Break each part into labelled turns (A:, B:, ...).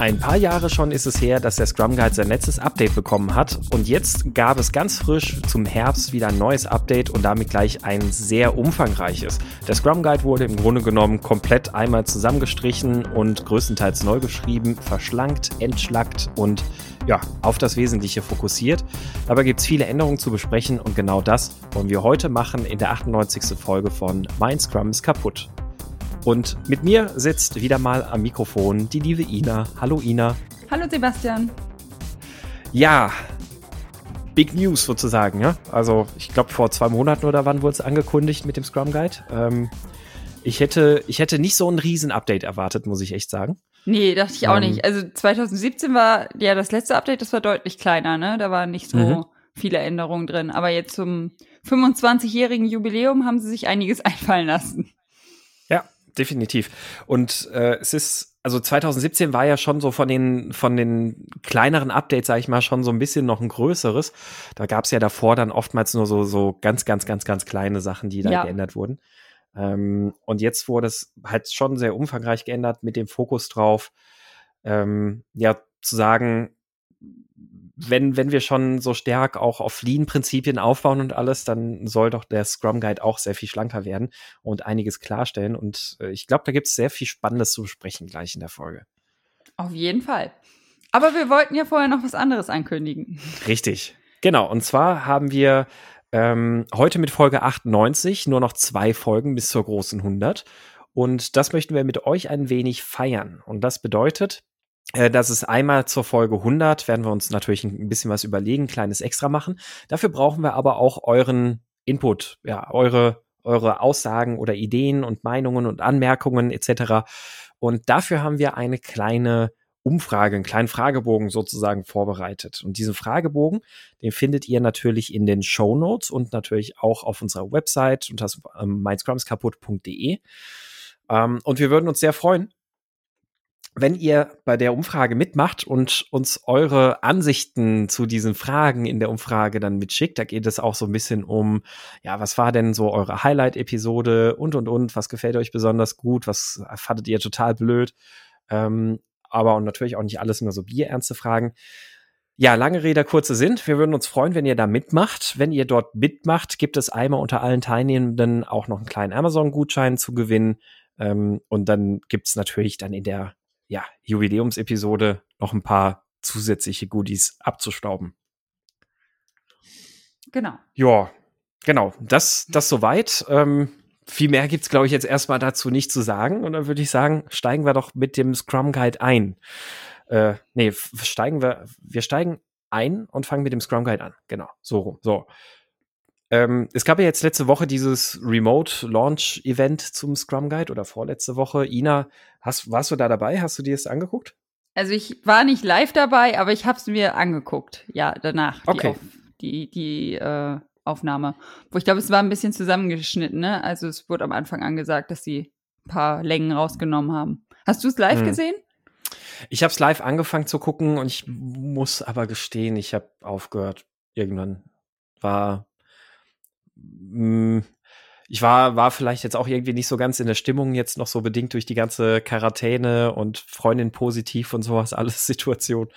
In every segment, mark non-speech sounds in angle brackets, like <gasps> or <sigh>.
A: Ein paar Jahre schon ist es her, dass der Scrum Guide sein letztes Update bekommen hat und jetzt gab es ganz frisch zum Herbst wieder ein neues Update und damit gleich ein sehr umfangreiches. Der Scrum Guide wurde im Grunde genommen komplett einmal zusammengestrichen und größtenteils neu geschrieben, verschlankt, entschlackt und ja, auf das Wesentliche fokussiert. Dabei gibt es viele Änderungen zu besprechen und genau das wollen wir heute machen in der 98. Folge von Mein Scrum ist kaputt. Und mit mir sitzt wieder mal am Mikrofon die liebe Ina. Hallo Ina.
B: Hallo Sebastian.
A: Ja, Big News sozusagen. Ja? Also ich glaube vor zwei Monaten oder wann wurde es angekündigt mit dem Scrum Guide. Ähm, ich, hätte, ich hätte nicht so ein Riesen-Update erwartet, muss ich echt sagen.
B: Nee, dachte ich auch ähm, nicht. Also 2017 war ja das letzte Update, das war deutlich kleiner, ne? Da waren nicht so mhm. viele Änderungen drin. Aber jetzt zum 25-jährigen Jubiläum haben sie sich einiges <laughs> einfallen lassen
A: definitiv. Und äh, es ist, also 2017 war ja schon so von den, von den kleineren Updates, sag ich mal, schon so ein bisschen noch ein größeres. Da gab es ja davor dann oftmals nur so, so ganz, ganz, ganz, ganz kleine Sachen, die da ja. geändert wurden. Ähm, und jetzt wurde es halt schon sehr umfangreich geändert mit dem Fokus drauf, ähm, ja, zu sagen, wenn, wenn wir schon so stark auch auf Lean-Prinzipien aufbauen und alles, dann soll doch der Scrum Guide auch sehr viel schlanker werden und einiges klarstellen. Und äh, ich glaube, da gibt es sehr viel Spannendes zu besprechen gleich in der Folge.
B: Auf jeden Fall. Aber wir wollten ja vorher noch was anderes ankündigen.
A: Richtig. Genau. Und zwar haben wir ähm, heute mit Folge 98 nur noch zwei Folgen bis zur großen 100. Und das möchten wir mit euch ein wenig feiern. Und das bedeutet, das ist einmal zur Folge 100, werden wir uns natürlich ein bisschen was überlegen, kleines Extra machen. Dafür brauchen wir aber auch euren Input, ja, eure, eure Aussagen oder Ideen und Meinungen und Anmerkungen etc. Und dafür haben wir eine kleine Umfrage, einen kleinen Fragebogen sozusagen vorbereitet. Und diesen Fragebogen, den findet ihr natürlich in den Show Notes und natürlich auch auf unserer Website unter ähm, mindscrumskaputt.de. Ähm, und wir würden uns sehr freuen, wenn ihr bei der Umfrage mitmacht und uns eure Ansichten zu diesen Fragen in der Umfrage dann mitschickt, da geht es auch so ein bisschen um, ja, was war denn so eure Highlight-Episode und und und, was gefällt euch besonders gut, was fandet ihr total blöd, ähm, aber und natürlich auch nicht alles nur so bierernste Fragen. Ja, lange Rede, kurze Sinn. Wir würden uns freuen, wenn ihr da mitmacht. Wenn ihr dort mitmacht, gibt es einmal unter allen Teilnehmenden auch noch einen kleinen Amazon-Gutschein zu gewinnen. Ähm, und dann gibt's natürlich dann in der ja, Jubiläumsepisode noch ein paar zusätzliche Goodies abzustauben.
B: Genau.
A: Ja, genau. Das, das soweit. Ähm, viel mehr gibt's glaube ich, jetzt erstmal dazu nicht zu sagen. Und dann würde ich sagen, steigen wir doch mit dem Scrum Guide ein. Äh, nee, steigen wir, wir steigen ein und fangen mit dem Scrum Guide an. Genau, so rum. So. Ähm, es gab ja jetzt letzte Woche dieses Remote Launch Event zum Scrum Guide oder vorletzte Woche. Ina, hast, warst du da dabei? Hast du dir das angeguckt?
B: Also ich war nicht live dabei, aber ich habe es mir angeguckt. Ja, danach.
A: Okay.
B: Die, die, die äh, Aufnahme. Wo ich glaube, es war ein bisschen zusammengeschnitten, ne? Also es wurde am Anfang angesagt, dass sie ein paar Längen rausgenommen haben. Hast du es live hm. gesehen?
A: Ich habe es live angefangen zu gucken und ich muss aber gestehen, ich habe aufgehört. Irgendwann war hm, ich war, war vielleicht jetzt auch irgendwie nicht so ganz in der Stimmung, jetzt noch so bedingt durch die ganze Quarantäne und Freundin positiv und sowas, <laughs> alles Situation.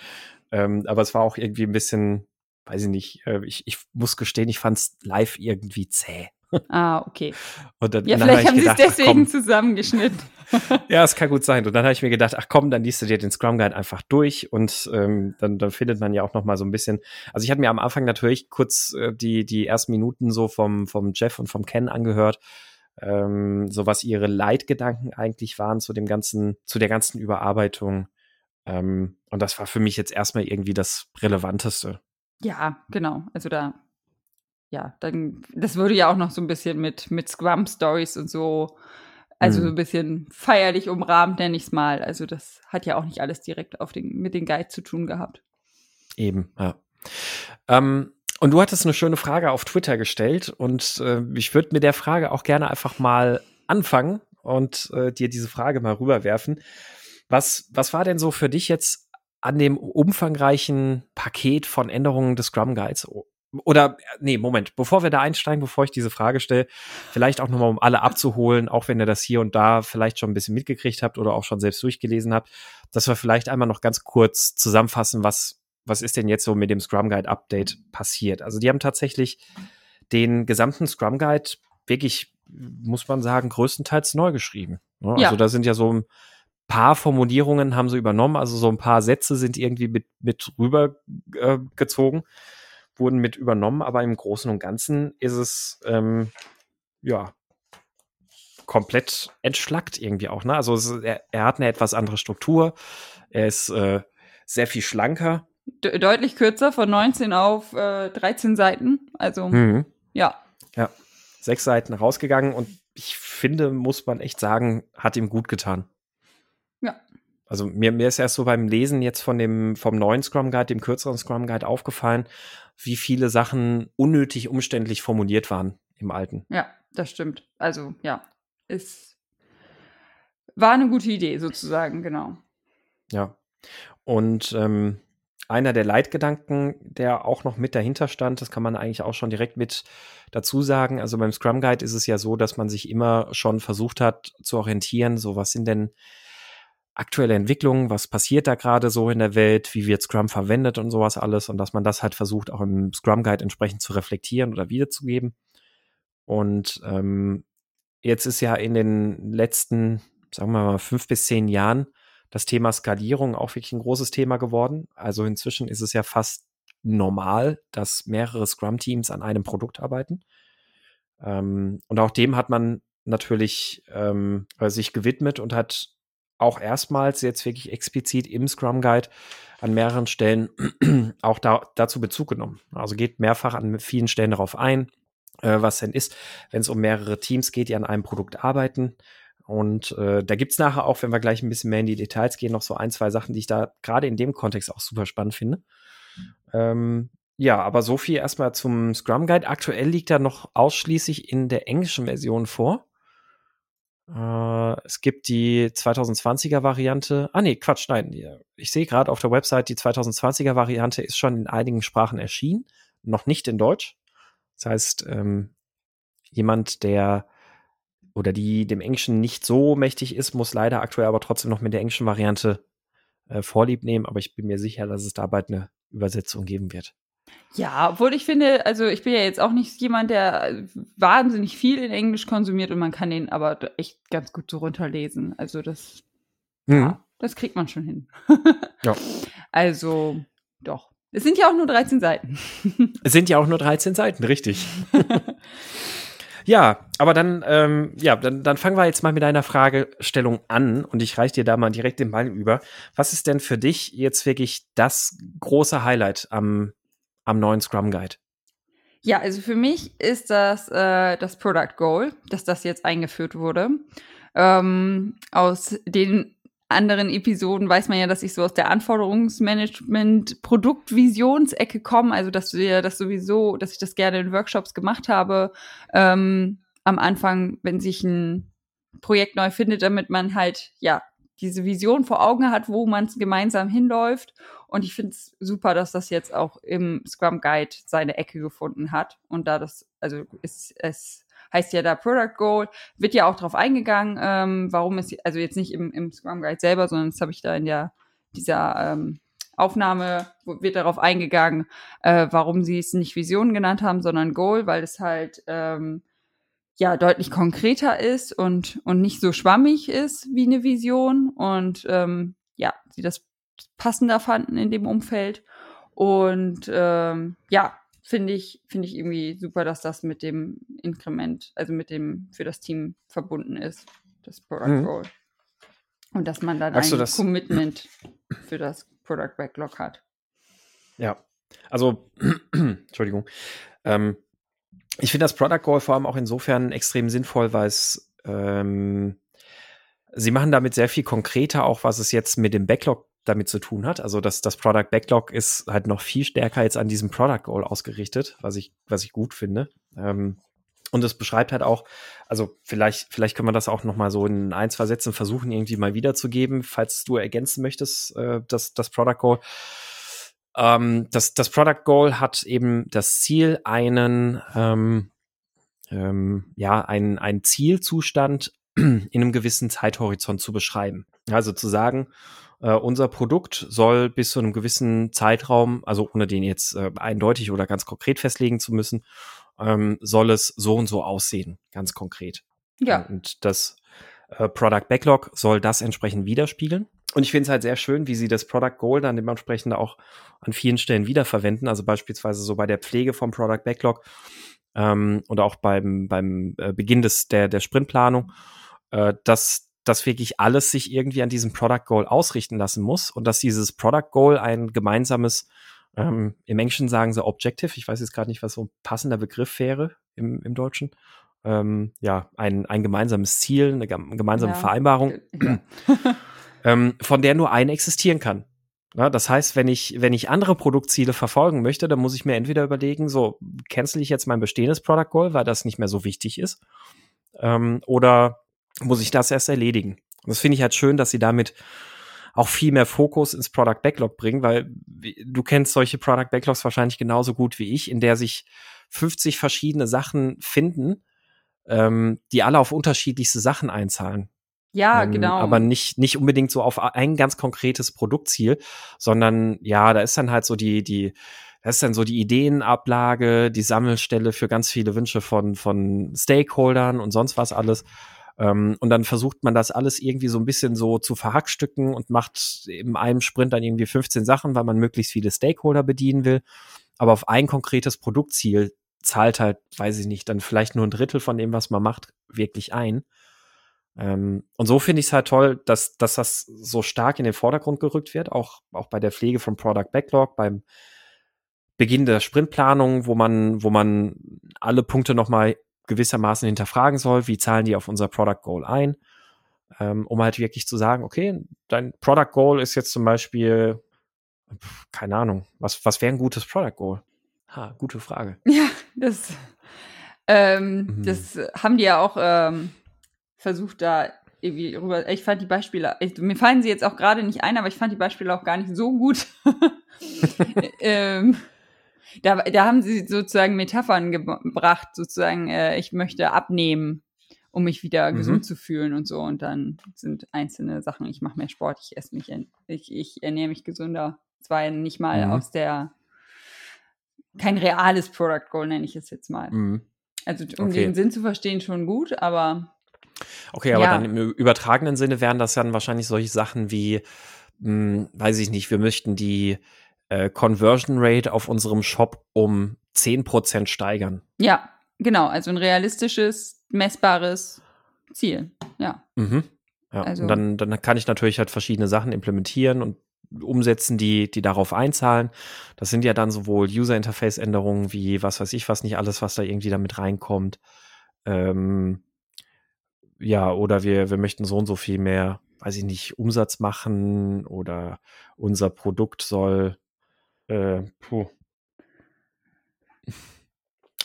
A: Ähm, aber es war auch irgendwie ein bisschen, weiß ich nicht, äh, ich, ich muss gestehen, ich fand es live irgendwie zäh.
B: Ah, okay.
A: Und dann,
B: ja, vielleicht haben sie es deswegen zusammengeschnitten. <laughs>
A: ja, es kann gut sein. Und dann habe ich mir gedacht, ach komm, dann liest du dir den Scrum Guide einfach durch und ähm, dann, dann findet man ja auch noch mal so ein bisschen. Also ich hatte mir am Anfang natürlich kurz äh, die die ersten Minuten so vom vom Jeff und vom Ken angehört, ähm, so was ihre Leitgedanken eigentlich waren zu dem ganzen zu der ganzen Überarbeitung. Ähm, und das war für mich jetzt erstmal irgendwie das Relevanteste.
B: Ja, genau. Also da ja, dann, das würde ja auch noch so ein bisschen mit, mit Scrum-Stories und so, also mhm. so ein bisschen feierlich umrahmt, nenne ich es mal. Also das hat ja auch nicht alles direkt auf den, mit den Guide zu tun gehabt.
A: Eben, ja. Ähm, und du hattest eine schöne Frage auf Twitter gestellt und äh, ich würde mit der Frage auch gerne einfach mal anfangen und äh, dir diese Frage mal rüberwerfen. Was, was war denn so für dich jetzt an dem umfangreichen Paket von Änderungen des Scrum Guides oder nee, Moment, bevor wir da einsteigen, bevor ich diese Frage stelle, vielleicht auch nochmal, um alle abzuholen, auch wenn ihr das hier und da vielleicht schon ein bisschen mitgekriegt habt oder auch schon selbst durchgelesen habt, dass wir vielleicht einmal noch ganz kurz zusammenfassen, was, was ist denn jetzt so mit dem Scrum Guide Update passiert. Also die haben tatsächlich den gesamten Scrum Guide wirklich, muss man sagen, größtenteils neu geschrieben. Ne? Ja. Also da sind ja so ein paar Formulierungen haben sie übernommen, also so ein paar Sätze sind irgendwie mit, mit rübergezogen. Äh, wurden mit übernommen, aber im Großen und Ganzen ist es ähm, ja komplett entschlackt irgendwie auch. Ne? Also es, er, er, hat eine etwas andere Struktur, er ist äh, sehr viel schlanker.
B: De deutlich kürzer, von 19 auf äh, 13 Seiten. Also mhm. ja.
A: Ja, sechs Seiten rausgegangen und ich finde, muss man echt sagen, hat ihm gut getan. Also mir, mir ist erst so beim Lesen jetzt von dem, vom neuen Scrum Guide, dem kürzeren Scrum Guide aufgefallen, wie viele Sachen unnötig umständlich formuliert waren im alten.
B: Ja, das stimmt. Also ja, es war eine gute Idee sozusagen, genau.
A: Ja. Und ähm, einer der Leitgedanken, der auch noch mit dahinter stand, das kann man eigentlich auch schon direkt mit dazu sagen. Also beim Scrum Guide ist es ja so, dass man sich immer schon versucht hat zu orientieren, so was sind denn aktuelle Entwicklungen, was passiert da gerade so in der Welt, wie wird Scrum verwendet und sowas alles und dass man das halt versucht, auch im Scrum Guide entsprechend zu reflektieren oder wiederzugeben. Und ähm, jetzt ist ja in den letzten, sagen wir mal, fünf bis zehn Jahren das Thema Skalierung auch wirklich ein großes Thema geworden. Also inzwischen ist es ja fast normal, dass mehrere Scrum-Teams an einem Produkt arbeiten. Ähm, und auch dem hat man natürlich ähm, sich gewidmet und hat auch erstmals jetzt wirklich explizit im Scrum Guide an mehreren Stellen <clears throat> auch da, dazu Bezug genommen. Also geht mehrfach an vielen Stellen darauf ein, äh, was denn ist, wenn es um mehrere Teams geht, die an einem Produkt arbeiten. Und äh, da es nachher auch, wenn wir gleich ein bisschen mehr in die Details gehen, noch so ein, zwei Sachen, die ich da gerade in dem Kontext auch super spannend finde. Ähm, ja, aber so viel erstmal zum Scrum Guide. Aktuell liegt er noch ausschließlich in der englischen Version vor. Äh, es gibt die 2020er Variante. Ah, nee, Quatsch, nein. Ich sehe gerade auf der Website, die 2020er Variante ist schon in einigen Sprachen erschienen, noch nicht in Deutsch. Das heißt, ähm, jemand, der oder die dem Englischen nicht so mächtig ist, muss leider aktuell aber trotzdem noch mit der englischen Variante äh, Vorlieb nehmen. Aber ich bin mir sicher, dass es da bald eine Übersetzung geben wird.
B: Ja, obwohl ich finde, also ich bin ja jetzt auch nicht jemand, der wahnsinnig viel in Englisch konsumiert und man kann den aber echt ganz gut so runterlesen. Also das, mhm. ja, das kriegt man schon hin. ja. <laughs> Also, doch. Es sind ja auch nur 13 Seiten.
A: es sind ja auch nur 13 Seiten, richtig. <laughs> ja, aber dann, ähm, ja, dann, dann fangen wir jetzt mal mit deiner Fragestellung an und ich reiche dir da mal direkt den Ball über. Was ist denn für dich jetzt wirklich das große Highlight am am neuen Scrum Guide?
B: Ja, also für mich ist das äh, das Product Goal, dass das jetzt eingeführt wurde. Ähm, aus den anderen Episoden weiß man ja, dass ich so aus der Anforderungsmanagement Produktvisionsecke komme, also dass wir das sowieso, dass ich das gerne in Workshops gemacht habe. Ähm, am Anfang, wenn sich ein Projekt neu findet, damit man halt ja diese Vision vor Augen hat, wo man gemeinsam hinläuft. Und ich finde es super, dass das jetzt auch im Scrum Guide seine Ecke gefunden hat. Und da das, also ist, es heißt ja da Product Goal, wird ja auch darauf eingegangen, ähm, warum es, also jetzt nicht im, im Scrum Guide selber, sondern das habe ich da in der, dieser ähm, Aufnahme wird darauf eingegangen, äh, warum sie es nicht Vision genannt haben, sondern Goal, weil es halt ähm, ja deutlich konkreter ist und, und nicht so schwammig ist wie eine Vision und ähm, ja, sie das passender fanden in dem Umfeld. Und ähm, ja, finde ich, finde ich irgendwie super, dass das mit dem Inkrement, also mit dem für das Team verbunden ist, das Product mhm. Goal. Und dass man dann Magst ein Commitment für das Product Backlog hat.
A: Ja, also, <clears throat> Entschuldigung. Ähm, ich finde das Product Goal vor allem auch insofern extrem sinnvoll, weil es ähm, sie machen damit sehr viel konkreter, auch was es jetzt mit dem Backlog damit zu tun hat. Also das, das Product Backlog ist halt noch viel stärker jetzt an diesem Product Goal ausgerichtet, was ich, was ich gut finde. Ähm, und es beschreibt halt auch, also vielleicht, vielleicht können wir das auch noch mal so in ein, zwei Sätzen versuchen, irgendwie mal wiederzugeben, falls du ergänzen möchtest, äh, das, das Product Goal. Ähm, das, das Product Goal hat eben das Ziel, einen, ähm, ähm, ja, einen, einen Zielzustand <clears throat> in einem gewissen Zeithorizont zu beschreiben. Also zu sagen, äh, unser Produkt soll bis zu einem gewissen Zeitraum, also ohne den jetzt äh, eindeutig oder ganz konkret festlegen zu müssen, ähm, soll es so und so aussehen, ganz konkret.
B: Ja.
A: Und das äh, Product Backlog soll das entsprechend widerspiegeln. Und ich finde es halt sehr schön, wie sie das Product Goal dann dementsprechend auch an vielen Stellen wiederverwenden. Also beispielsweise so bei der Pflege vom Product Backlog ähm, und auch beim, beim äh, Beginn des, der, der Sprintplanung, äh, dass, dass wirklich alles sich irgendwie an diesem Product Goal ausrichten lassen muss und dass dieses Product Goal ein gemeinsames, ähm, im Englischen sagen sie Objective, ich weiß jetzt gerade nicht, was so ein passender Begriff wäre im, im Deutschen. Ähm, ja, ein, ein gemeinsames Ziel, eine gemeinsame ja. Vereinbarung. Ja. <clears throat> <laughs> ähm, von der nur eine existieren kann. Ja, das heißt, wenn ich, wenn ich andere Produktziele verfolgen möchte, dann muss ich mir entweder überlegen, so, cancel ich jetzt mein bestehendes Product Goal, weil das nicht mehr so wichtig ist, ähm, oder muss ich das erst erledigen? Und das finde ich halt schön, dass sie damit auch viel mehr Fokus ins Product Backlog bringen, weil du kennst solche Product Backlogs wahrscheinlich genauso gut wie ich, in der sich 50 verschiedene Sachen finden, ähm, die alle auf unterschiedlichste Sachen einzahlen.
B: Ja, ähm, genau.
A: Aber nicht, nicht unbedingt so auf ein ganz konkretes Produktziel, sondern ja, da ist dann halt so die, die, das ist dann so die Ideenablage, die Sammelstelle für ganz viele Wünsche von, von Stakeholdern und sonst was alles. Ähm, und dann versucht man das alles irgendwie so ein bisschen so zu verhackstücken und macht in einem Sprint dann irgendwie 15 Sachen, weil man möglichst viele Stakeholder bedienen will. Aber auf ein konkretes Produktziel zahlt halt, weiß ich nicht, dann vielleicht nur ein Drittel von dem, was man macht, wirklich ein. Ähm, und so finde ich es halt toll, dass, dass das so stark in den Vordergrund gerückt wird, auch, auch bei der Pflege von Product Backlog, beim Beginn der Sprintplanung, wo man, wo man alle Punkte nochmal gewissermaßen hinterfragen soll, wie zahlen die auf unser Product Goal ein, ähm, um halt wirklich zu sagen, okay, dein Product Goal ist jetzt zum Beispiel, keine Ahnung, was, was wäre ein gutes Product Goal? Ha, gute Frage. <laughs>
B: Ja, das, ähm, mhm. das haben die ja auch ähm, versucht da irgendwie rüber. Ich fand die Beispiele, ich, mir fallen sie jetzt auch gerade nicht ein, aber ich fand die Beispiele auch gar nicht so gut. <laughs> ähm, da, da haben sie sozusagen Metaphern gebracht, sozusagen, äh, ich möchte abnehmen, um mich wieder mhm. gesund zu fühlen und so. Und dann sind einzelne Sachen, ich mache mehr Sport, ich esse mich, ich, ich ernähre mich gesünder. Zwar nicht mal mhm. aus der, kein reales Product Goal, nenne ich es jetzt mal. Mhm. Also um okay. den Sinn zu verstehen, schon gut, aber
A: Okay, aber ja. dann im übertragenen Sinne wären das dann wahrscheinlich solche Sachen wie, mh, hm, weiß ich nicht, wir möchten die äh, Conversion Rate auf unserem Shop um 10% steigern.
B: Ja, genau. Also ein realistisches, messbares Ziel. Ja.
A: Mhm. Ja, also. und dann, dann kann ich natürlich halt verschiedene Sachen implementieren und umsetzen, die, die darauf einzahlen. Das sind ja dann sowohl User-Interface-Änderungen wie was weiß ich, was nicht alles, was da irgendwie damit reinkommt. Ähm, ja, oder wir, wir möchten so und so viel mehr, weiß ich nicht, Umsatz machen oder unser Produkt soll äh, <laughs>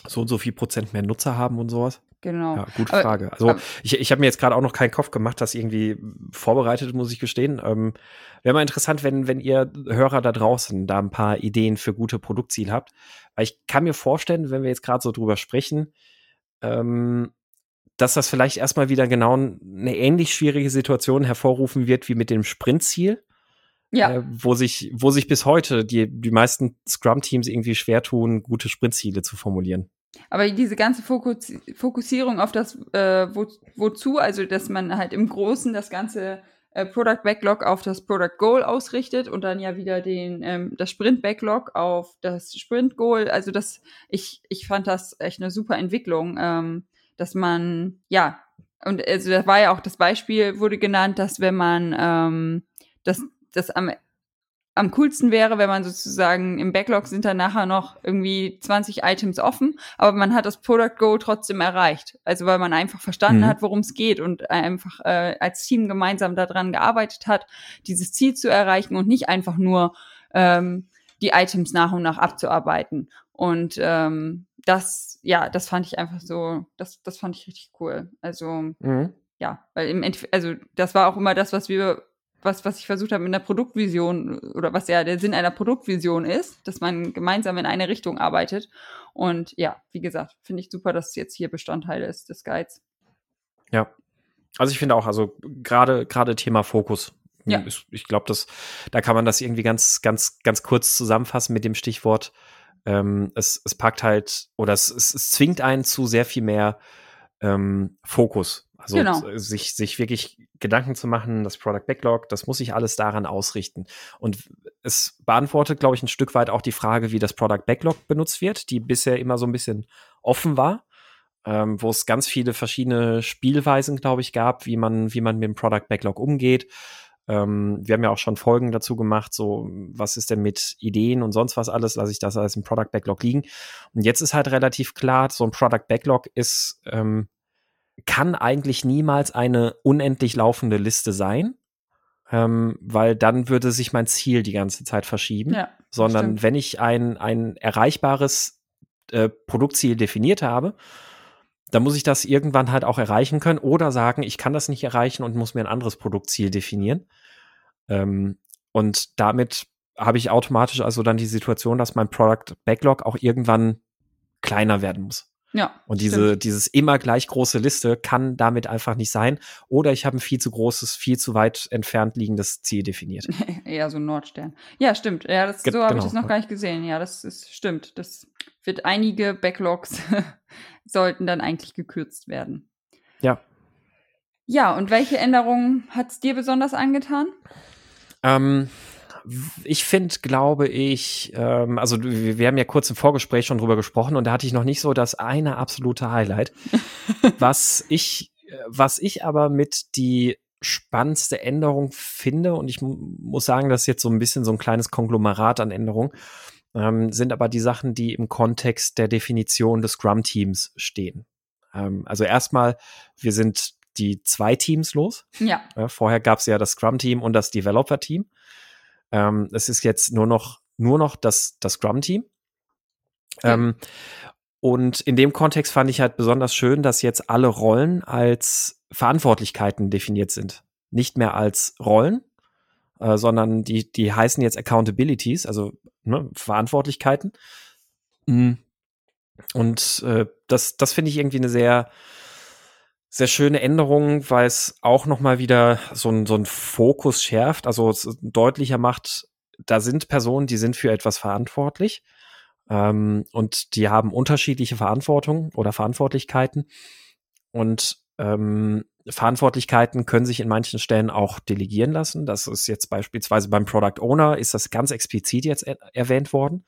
A: so und so viel Prozent mehr Nutzer haben und sowas.
B: Genau.
A: Ja, gute aber, Frage. Also aber, ich, ich habe mir jetzt gerade auch noch keinen Kopf gemacht, das irgendwie vorbereitet, muss ich gestehen. Ähm, Wäre mal interessant, wenn, wenn ihr Hörer da draußen da ein paar Ideen für gute Produktziele habt. Weil ich kann mir vorstellen, wenn wir jetzt gerade so drüber sprechen, ähm, dass das vielleicht erstmal wieder genau eine ähnlich schwierige Situation hervorrufen wird wie mit dem Sprintziel. Ja. Äh, wo sich, wo sich bis heute die, die meisten Scrum-Teams irgendwie schwer tun, gute Sprintziele zu formulieren.
B: Aber diese ganze Fokus Fokussierung auf das, äh, wo, wozu, also dass man halt im Großen das ganze äh, Product Backlog auf das Product Goal ausrichtet und dann ja wieder den, ähm, das Sprint Backlog auf das Sprint Goal. Also das, ich, ich fand das echt eine super Entwicklung. Ähm, dass man, ja, und also da war ja auch das Beispiel, wurde genannt, dass wenn man ähm, das, das am, am coolsten wäre, wenn man sozusagen im Backlog sind dann nachher noch irgendwie 20 Items offen, aber man hat das Product Goal trotzdem erreicht. Also weil man einfach verstanden mhm. hat, worum es geht und einfach äh, als Team gemeinsam daran gearbeitet hat, dieses Ziel zu erreichen und nicht einfach nur ähm, die Items nach und nach abzuarbeiten. Und ähm, das, ja, das fand ich einfach so, das, das fand ich richtig cool. Also, mhm. ja, weil im Endeffekt, also das war auch immer das, was wir was, was ich versucht habe in der Produktvision oder was ja der Sinn einer Produktvision ist, dass man gemeinsam in eine Richtung arbeitet. Und ja, wie gesagt, finde ich super, dass es jetzt hier Bestandteil ist des Guides.
A: Ja. Also ich finde auch, also gerade gerade Thema Fokus.
B: Ja.
A: Ich, ich glaube, das, da kann man das irgendwie ganz, ganz, ganz kurz zusammenfassen mit dem Stichwort. Ähm, es, es packt halt oder es, es, es zwingt einen zu sehr viel mehr ähm, Fokus. Also
B: Genau.
A: sich, sich wirklich Gedanken zu machen, das Product Backlog, das muss sich alles daran ausrichten. Und es beantwortet, glaube ich, ein Stück weit auch die Frage, wie das Product Backlog benutzt wird, die bisher immer so ein bisschen offen war, ähm, wo es ganz viele verschiedene Spielweisen, glaube ich, gab, wie man, wie man mit dem Product Backlog umgeht. Ähm, wir haben ja auch schon Folgen dazu gemacht, so was ist denn mit Ideen und sonst was alles, lasse ich das alles im Product Backlog liegen. Und jetzt ist halt relativ klar, so ein Product Backlog ist, ähm, kann eigentlich niemals eine unendlich laufende Liste sein, ähm, weil dann würde sich mein Ziel die ganze Zeit verschieben.
B: Ja,
A: sondern
B: stimmt.
A: wenn ich ein, ein erreichbares äh, Produktziel definiert habe, dann muss ich das irgendwann halt auch erreichen können oder sagen, ich kann das nicht erreichen und muss mir ein anderes Produktziel definieren. Ähm, und damit habe ich automatisch also dann die Situation, dass mein Product Backlog auch irgendwann kleiner werden muss.
B: Ja.
A: Und diese,
B: stimmt.
A: dieses immer gleich große Liste kann damit einfach nicht sein. Oder ich habe ein viel zu großes, viel zu weit entfernt liegendes Ziel definiert. <laughs>
B: Eher so ein Nordstern. Ja, stimmt. Ja, das,
A: Ge-
B: so habe ich
A: genau,
B: das noch gar nicht gesehen. Ja, das ist stimmt. Das wird einige Backlogs <laughs> sollten dann eigentlich gekürzt werden.
A: Ja.
B: Ja, und welche Änderungen hat es dir besonders angetan?
A: Ähm, ich finde, glaube ich, ähm, also wir, wir haben ja kurz im Vorgespräch schon drüber gesprochen und da hatte ich noch nicht so das eine absolute Highlight. <laughs> was ich, was ich aber mit die spannendste Änderung finde, und ich mu muss sagen, das ist jetzt so ein bisschen so ein kleines Konglomerat an Änderungen, ähm, sind aber die Sachen, die im Kontext der Definition des Scrum-Teams stehen. Ähm, also erstmal, wir sind die zwei Teams los.
B: Ja,
A: Ja, vorher gab es ja das Scrum-Team und das Developer-Team. Ähm, es ist jetzt nur noch, nur noch das, das Scrum-Team.
B: Okay.
A: Ähm, und in dem Kontext fand ich halt besonders schön, dass jetzt alle Rollen als Verantwortlichkeiten definiert sind. Nicht mehr als Rollen, äh, sondern die, die heißen jetzt Accountabilities, also ne, Verantwortlichkeiten. Mm. Und äh, das, das finde ich irgendwie eine sehr, sehr schöne Änderung, weil es auch noch mal wieder so ein so Fokus schärft, also deutlicher macht, da sind Personen, die sind für etwas verantwortlich ähm, und die haben unterschiedliche Verantwortung oder Verantwortlichkeiten und ähm, Verantwortlichkeiten können sich in manchen Stellen auch delegieren lassen. Das ist jetzt beispielsweise beim Product Owner ist das ganz explizit jetzt er erwähnt worden.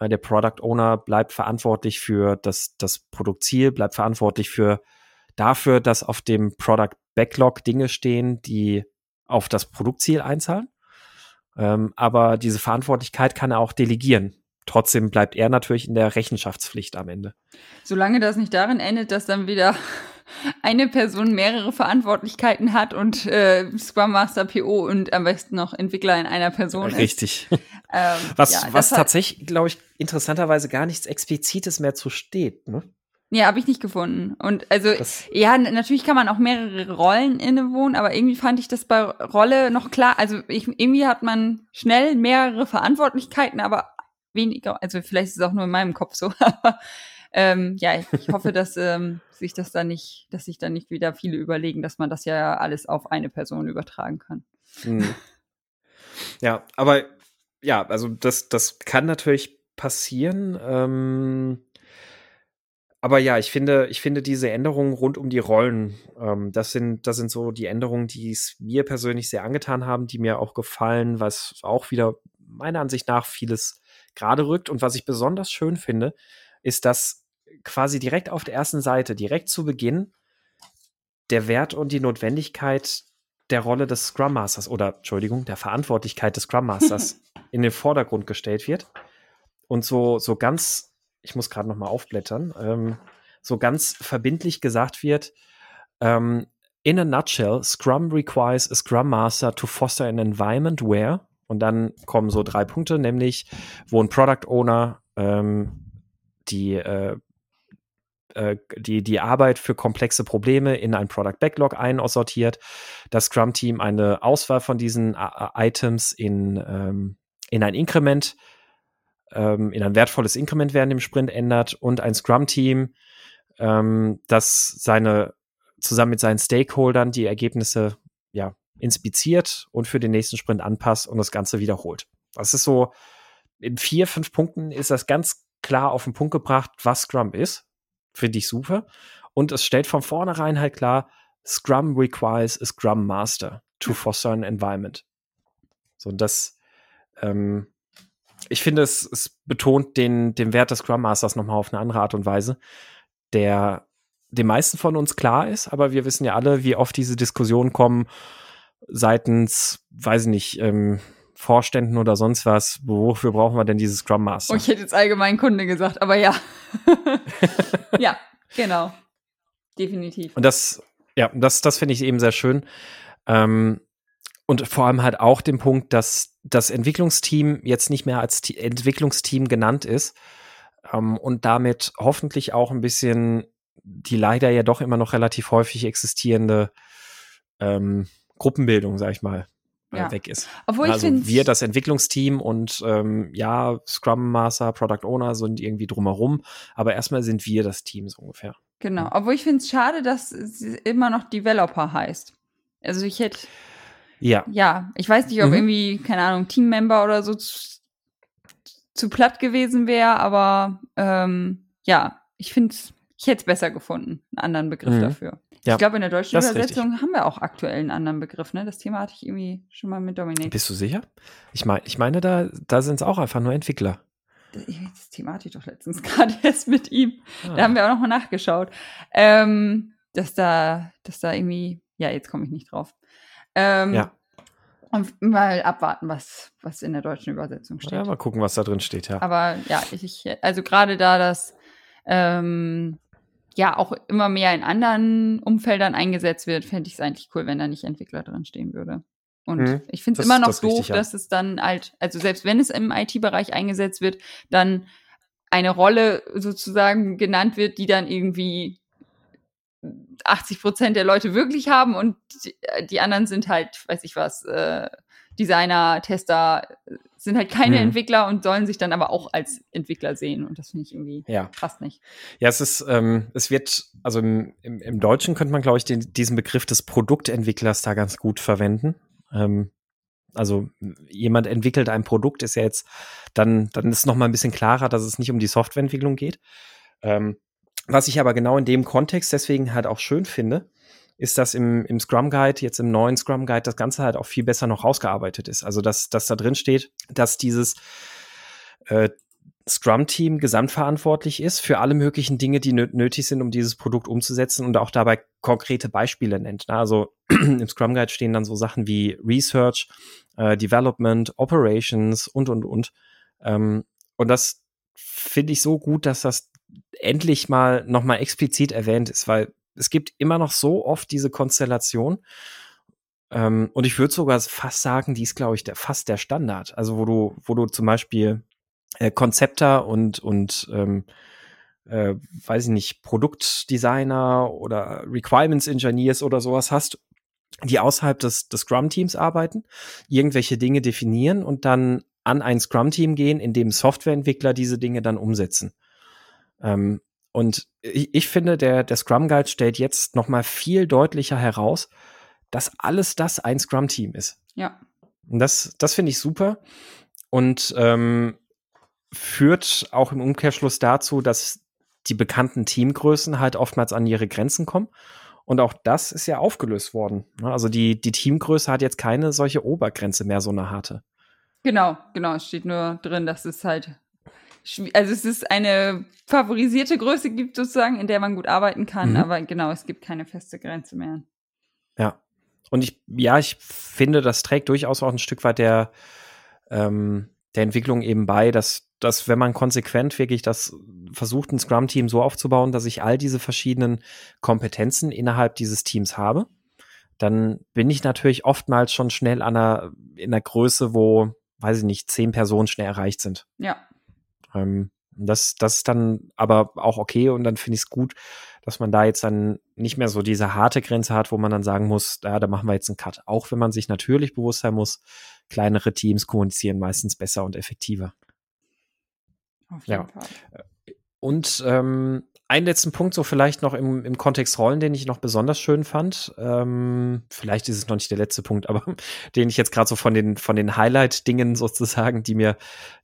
A: Äh, Der Product Owner bleibt verantwortlich für das, das Produktziel, bleibt verantwortlich für dafür, dass auf dem Product Backlog Dinge stehen, die auf das Produktziel einzahlen. Ähm, aber diese Verantwortlichkeit kann er auch delegieren. Trotzdem bleibt er natürlich in der Rechenschaftspflicht am Ende.
B: solange das nicht darin endet, dass dann wieder <laughs> eine Person mehrere Verantwortlichkeiten hat und äh, Scrum Master, PO und am besten noch Entwickler in einer Person ist.
A: Richtig. <laughs>
B: Ähm,
A: Was,
B: ja,
A: was tatsächlich, glaube ich, interessanterweise gar nichts Explizites mehr zu steht. Ne?
B: Nee, habe ich nicht gefunden. Und also,
A: Das-
B: ja, natürlich kann man auch mehrere Rollen innewohnen, aber irgendwie fand ich das bei Rolle noch klar. Also ich, irgendwie hat man schnell mehrere Verantwortlichkeiten, aber weniger. Also vielleicht ist es auch nur in meinem Kopf so. <laughs> Aber ähm, ja, ich, ich hoffe, dass ähm, sich das dann nicht, dass sich dann nicht wieder viele überlegen, dass man das ja alles auf eine Person übertragen kann.
A: Hm. Ja, aber ja, also das, das kann natürlich passieren. Ähm, aber ja, ich finde, ich finde diese Änderungen rund um die Rollen, ähm, das sind, das sind so die Änderungen, die es mir persönlich sehr angetan haben, die mir auch gefallen, was auch wieder meiner Ansicht nach vieles gerade rückt. Und was ich besonders schön finde, ist, dass quasi direkt auf der ersten Seite, direkt zu Beginn, der Wert und die Notwendigkeit der Rolle des Scrum Masters oder Entschuldigung, der Verantwortlichkeit des Scrum Masters <laughs> in den Vordergrund gestellt wird. Und so, so ganz, ich muss gerade noch mal aufblättern, ähm, so ganz verbindlich gesagt wird, ähm, in a nutshell, Scrum requires a Scrum Master to foster an environment where, und dann kommen so drei Punkte, nämlich wo ein Product Owner ähm, die, äh, äh, die, die Arbeit für komplexe Probleme in ein Product Backlog einsortiert, das Scrum-Team eine Auswahl von diesen äh, Items in, ähm, in ein Inkrement, ähm, in ein wertvolles Inkrement während dem Sprint ändert und ein Scrum-Team, ähm, das seine zusammen mit seinen Stakeholdern die Ergebnisse ja, inspiziert und für den nächsten Sprint anpasst und das Ganze wiederholt. Das ist so, in vier, fünf Punkten ist das ganz klar auf den Punkt gebracht, was Scrum ist. Finde ich super. Und es stellt von vornherein halt klar, Scrum requires a Scrum Master to foster an environment. So, und das, ähm, ich finde, es, es betont den, den Wert des Scrum Masters nochmal auf eine andere Art und Weise, der den meisten von uns klar ist, aber wir wissen ja alle, wie oft diese Diskussionen kommen seitens, weiß ich nicht, ähm, Vorständen oder sonst was, wofür brauchen wir denn dieses Scrum Master?
B: Oh, ich hätte jetzt allgemein Kunde gesagt, aber ja. <laughs> <laughs> ja, genau. Definitiv.
A: Und das, ja, das, das finde ich eben sehr schön. Ähm, und vor allem halt auch den Punkt, dass das Entwicklungsteam jetzt nicht mehr als T Entwicklungsteam genannt ist ähm, und damit hoffentlich auch ein bisschen die leider ja doch immer noch relativ häufig existierende ähm, Gruppenbildung, sag ich mal, äh, ja. weg ist. Obwohl also wir, das Entwicklungsteam und ähm, ja, Scrum Master, Product Owner sind irgendwie drumherum, aber erstmal sind wir das Team so ungefähr.
B: Genau, obwohl ich finde es schade, dass es immer noch Developer heißt. Also ich hätte ja. Ja, ich weiß nicht, ob mhm. irgendwie, keine Ahnung, Teammember oder so zu, zu platt gewesen wäre, aber ähm, ja, ich finde ich hätte es besser gefunden, einen anderen Begriff mhm. dafür. Ja, ich glaube, in der deutschen Übersetzung haben wir auch aktuell einen anderen Begriff. Ne? Das Thema hatte ich irgendwie schon mal mit Dominik.
A: Bist du sicher? Ich, mein, ich meine, da, da sind es auch einfach nur Entwickler.
B: Das Thema hatte ich doch letztens <laughs> gerade erst mit ihm. Ah. Da haben wir auch noch mal nachgeschaut. Ähm, dass da, dass da irgendwie, ja, jetzt komme ich nicht drauf. Ähm, ja. Und mal abwarten, was, was in der deutschen Übersetzung steht. Ja,
A: mal gucken, was da drin steht, ja.
B: Aber ja, ich, also gerade da das ähm, ja auch immer mehr in anderen Umfeldern eingesetzt wird, fände ich es eigentlich cool, wenn da nicht Entwickler drin stehen würde. Und mhm, ich finde es immer noch das doof, richtig, ja. dass es dann halt, also selbst wenn es im IT-Bereich eingesetzt wird, dann eine Rolle sozusagen genannt wird, die dann irgendwie 80 Prozent der Leute wirklich haben und die, die, anderen sind halt, weiß ich was, äh, Designer, Tester, sind halt keine mhm. Entwickler und sollen sich dann aber auch als Entwickler sehen. Und das finde ich irgendwie ja. passt nicht.
A: Ja, es ist, ähm, es wird, also im, im, im Deutschen könnte man, glaube ich, den, diesen Begriff des Produktentwicklers da ganz gut verwenden. Ähm, also jemand entwickelt ein Produkt, ist ja jetzt, dann, dann ist noch mal ein bisschen klarer, dass es nicht um die Softwareentwicklung geht. Ähm, was ich aber genau in dem Kontext deswegen halt auch schön finde, ist, dass im, im Scrum Guide, jetzt im neuen Scrum Guide, das Ganze halt auch viel besser noch rausgearbeitet ist. Also, dass, dass da drin steht, dass dieses äh, Scrum-Team gesamtverantwortlich ist für alle möglichen Dinge, die nötig sind, um dieses Produkt umzusetzen und auch dabei konkrete Beispiele nennt. Ne? Also <clears throat> im Scrum Guide stehen dann so Sachen wie Research, äh, Development, Operations und, und, und. Ähm, und das finde ich so gut, dass das endlich mal nochmal explizit erwähnt ist, weil es gibt immer noch so oft diese Konstellation. Ähm, und ich würde sogar fast sagen, die ist, glaube ich, der, fast der Standard. Also, wo du, wo du zum Beispiel äh, Konzepter und, und ähm, äh, weiß ich nicht, Produktdesigner oder Requirements Engineers oder sowas hast, die außerhalb des, des Scrum-Teams arbeiten, irgendwelche Dinge definieren und dann an ein Scrum-Team gehen, in dem Softwareentwickler diese Dinge dann umsetzen. Ähm, und ich, ich finde, der, der Scrum Guide stellt jetzt noch mal viel deutlicher heraus, dass alles das ein Scrum-Team ist.
B: Ja.
A: Und das, das finde ich super. Und ähm, führt auch im Umkehrschluss dazu, dass die bekannten Teamgrößen halt oftmals an ihre Grenzen kommen. Und auch das ist ja aufgelöst worden. Ne? Also die, die Teamgröße hat jetzt keine solche Obergrenze mehr, so eine harte.
B: Genau, genau. Es steht nur drin, dass es halt also es ist eine favorisierte Größe gibt sozusagen, in der man gut arbeiten kann, mhm. aber genau, es gibt keine feste Grenze mehr.
A: Ja. Und ich, ja, ich finde, das trägt durchaus auch ein Stück weit der, ähm, der Entwicklung eben bei, dass, dass wenn man konsequent wirklich das versucht, ein Scrum-Team so aufzubauen, dass ich all diese verschiedenen Kompetenzen innerhalb dieses Teams habe, dann bin ich natürlich oftmals schon schnell an einer, in einer Größe, wo, weiß ich nicht, zehn Personen schnell erreicht sind.
B: Ja.
A: Ähm, Das, das ist dann aber auch okay und dann finde ich es gut, dass man da jetzt dann nicht mehr so diese harte Grenze hat, wo man dann sagen muss, ja, da machen wir jetzt einen Cut. Auch wenn man sich natürlich bewusst sein muss, kleinere Teams kommunizieren meistens besser und effektiver.
B: Auf jeden ja. Fall.
A: Und ähm, einen letzten Punkt, so vielleicht noch im, im Kontext Rollen, den ich noch besonders schön fand. Ähm, vielleicht ist es noch nicht der letzte Punkt, <laughs> aber den ich jetzt gerade so von den, von den Highlight-Dingen sozusagen, die mir,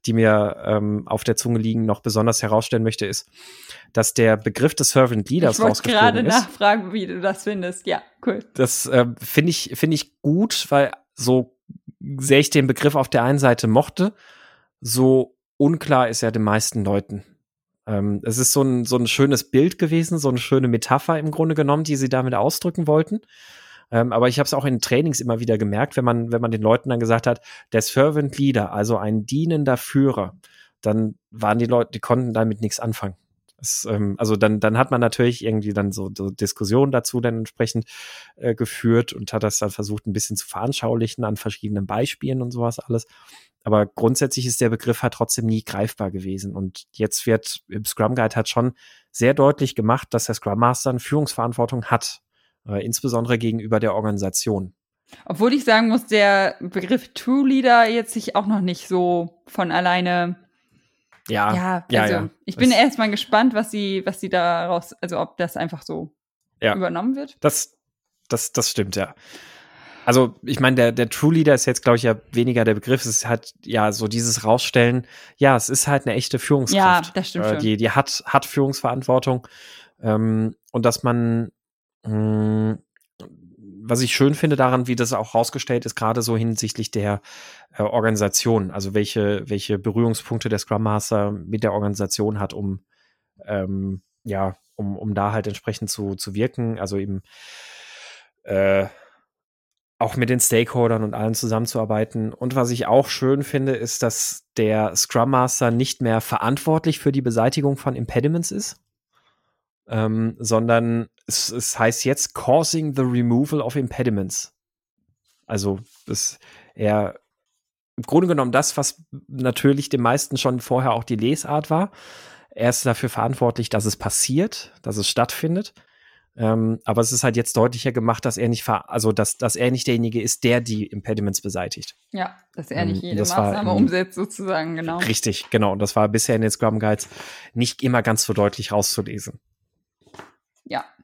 A: die mir ähm, auf der Zunge liegen, noch besonders herausstellen möchte, ist, dass der Begriff des Servant Leaders
B: ich rausgeflogen ist. Ich gerade nachfragen, wie du das findest. Ja, cool.
A: Das äh, finde ich, finde ich gut, weil so sehr ich den Begriff auf der einen Seite mochte, so unklar ist er den meisten Leuten. Ähm, es ist so ein, so ein schönes Bild gewesen, so eine schöne Metapher im Grunde genommen, die sie damit ausdrücken wollten. Ähm, aber ich habe es auch in Trainings immer wieder gemerkt, wenn man, wenn man den Leuten dann gesagt hat, der Servant Leader, also ein dienender Führer, dann waren die Leute, die konnten damit nichts anfangen. Es, ähm, also dann, dann hat man natürlich irgendwie dann so, so Diskussionen dazu dann entsprechend äh, geführt und hat das dann versucht, ein bisschen zu veranschaulichen an verschiedenen Beispielen und sowas alles. Aber grundsätzlich ist der Begriff halt trotzdem nie greifbar gewesen. Und jetzt wird im Scrum Guide halt schon sehr deutlich gemacht, dass der Scrum Master eine Führungsverantwortung hat, äh, insbesondere gegenüber der Organisation.
B: Obwohl ich sagen muss, der Begriff True Leader jetzt sich auch noch nicht so von alleine
A: ja,
B: ja, ja, also ja. ich bin erstmal gespannt, was sie, was sie daraus, also ob das einfach so ja. übernommen wird.
A: Das, das, das stimmt, ja. Also, ich meine, der, der True Leader ist jetzt, glaube ich, ja weniger der Begriff. Es ist halt, ja, so dieses Rausstellen. Ja, es ist halt eine echte Führungskraft.
B: Ja, das stimmt.
A: Äh, die, die hat, hat Führungsverantwortung. Ähm, und dass man, mh, hm, was ich schön finde daran, wie das auch rausgestellt ist, gerade so hinsichtlich der äh, Organisation, also welche, welche Berührungspunkte der Scrum Master mit der Organisation hat, um ähm, ja, um, um da halt entsprechend zu, zu wirken, also eben äh, auch mit den Stakeholdern und allen zusammenzuarbeiten. Und was ich auch schön finde, ist, dass der Scrum Master nicht mehr verantwortlich für die Beseitigung von Impediments ist, ähm, sondern es, es heißt jetzt causing the removal of impediments. Also es, er im Grunde genommen das, was natürlich den meisten schon vorher auch die Lesart war. Er ist dafür verantwortlich, dass es passiert, dass es stattfindet. Ähm, aber es ist halt jetzt deutlicher gemacht, dass er nicht, also dass, dass er nicht derjenige ist, der die Impediments beseitigt.
B: Ja, dass er nicht ähm, jede Maßnahme war, umsetzt, sozusagen, genau.
A: Richtig, genau. Und das war bisher in den Scrum Guides nicht immer ganz so deutlich rauszulesen.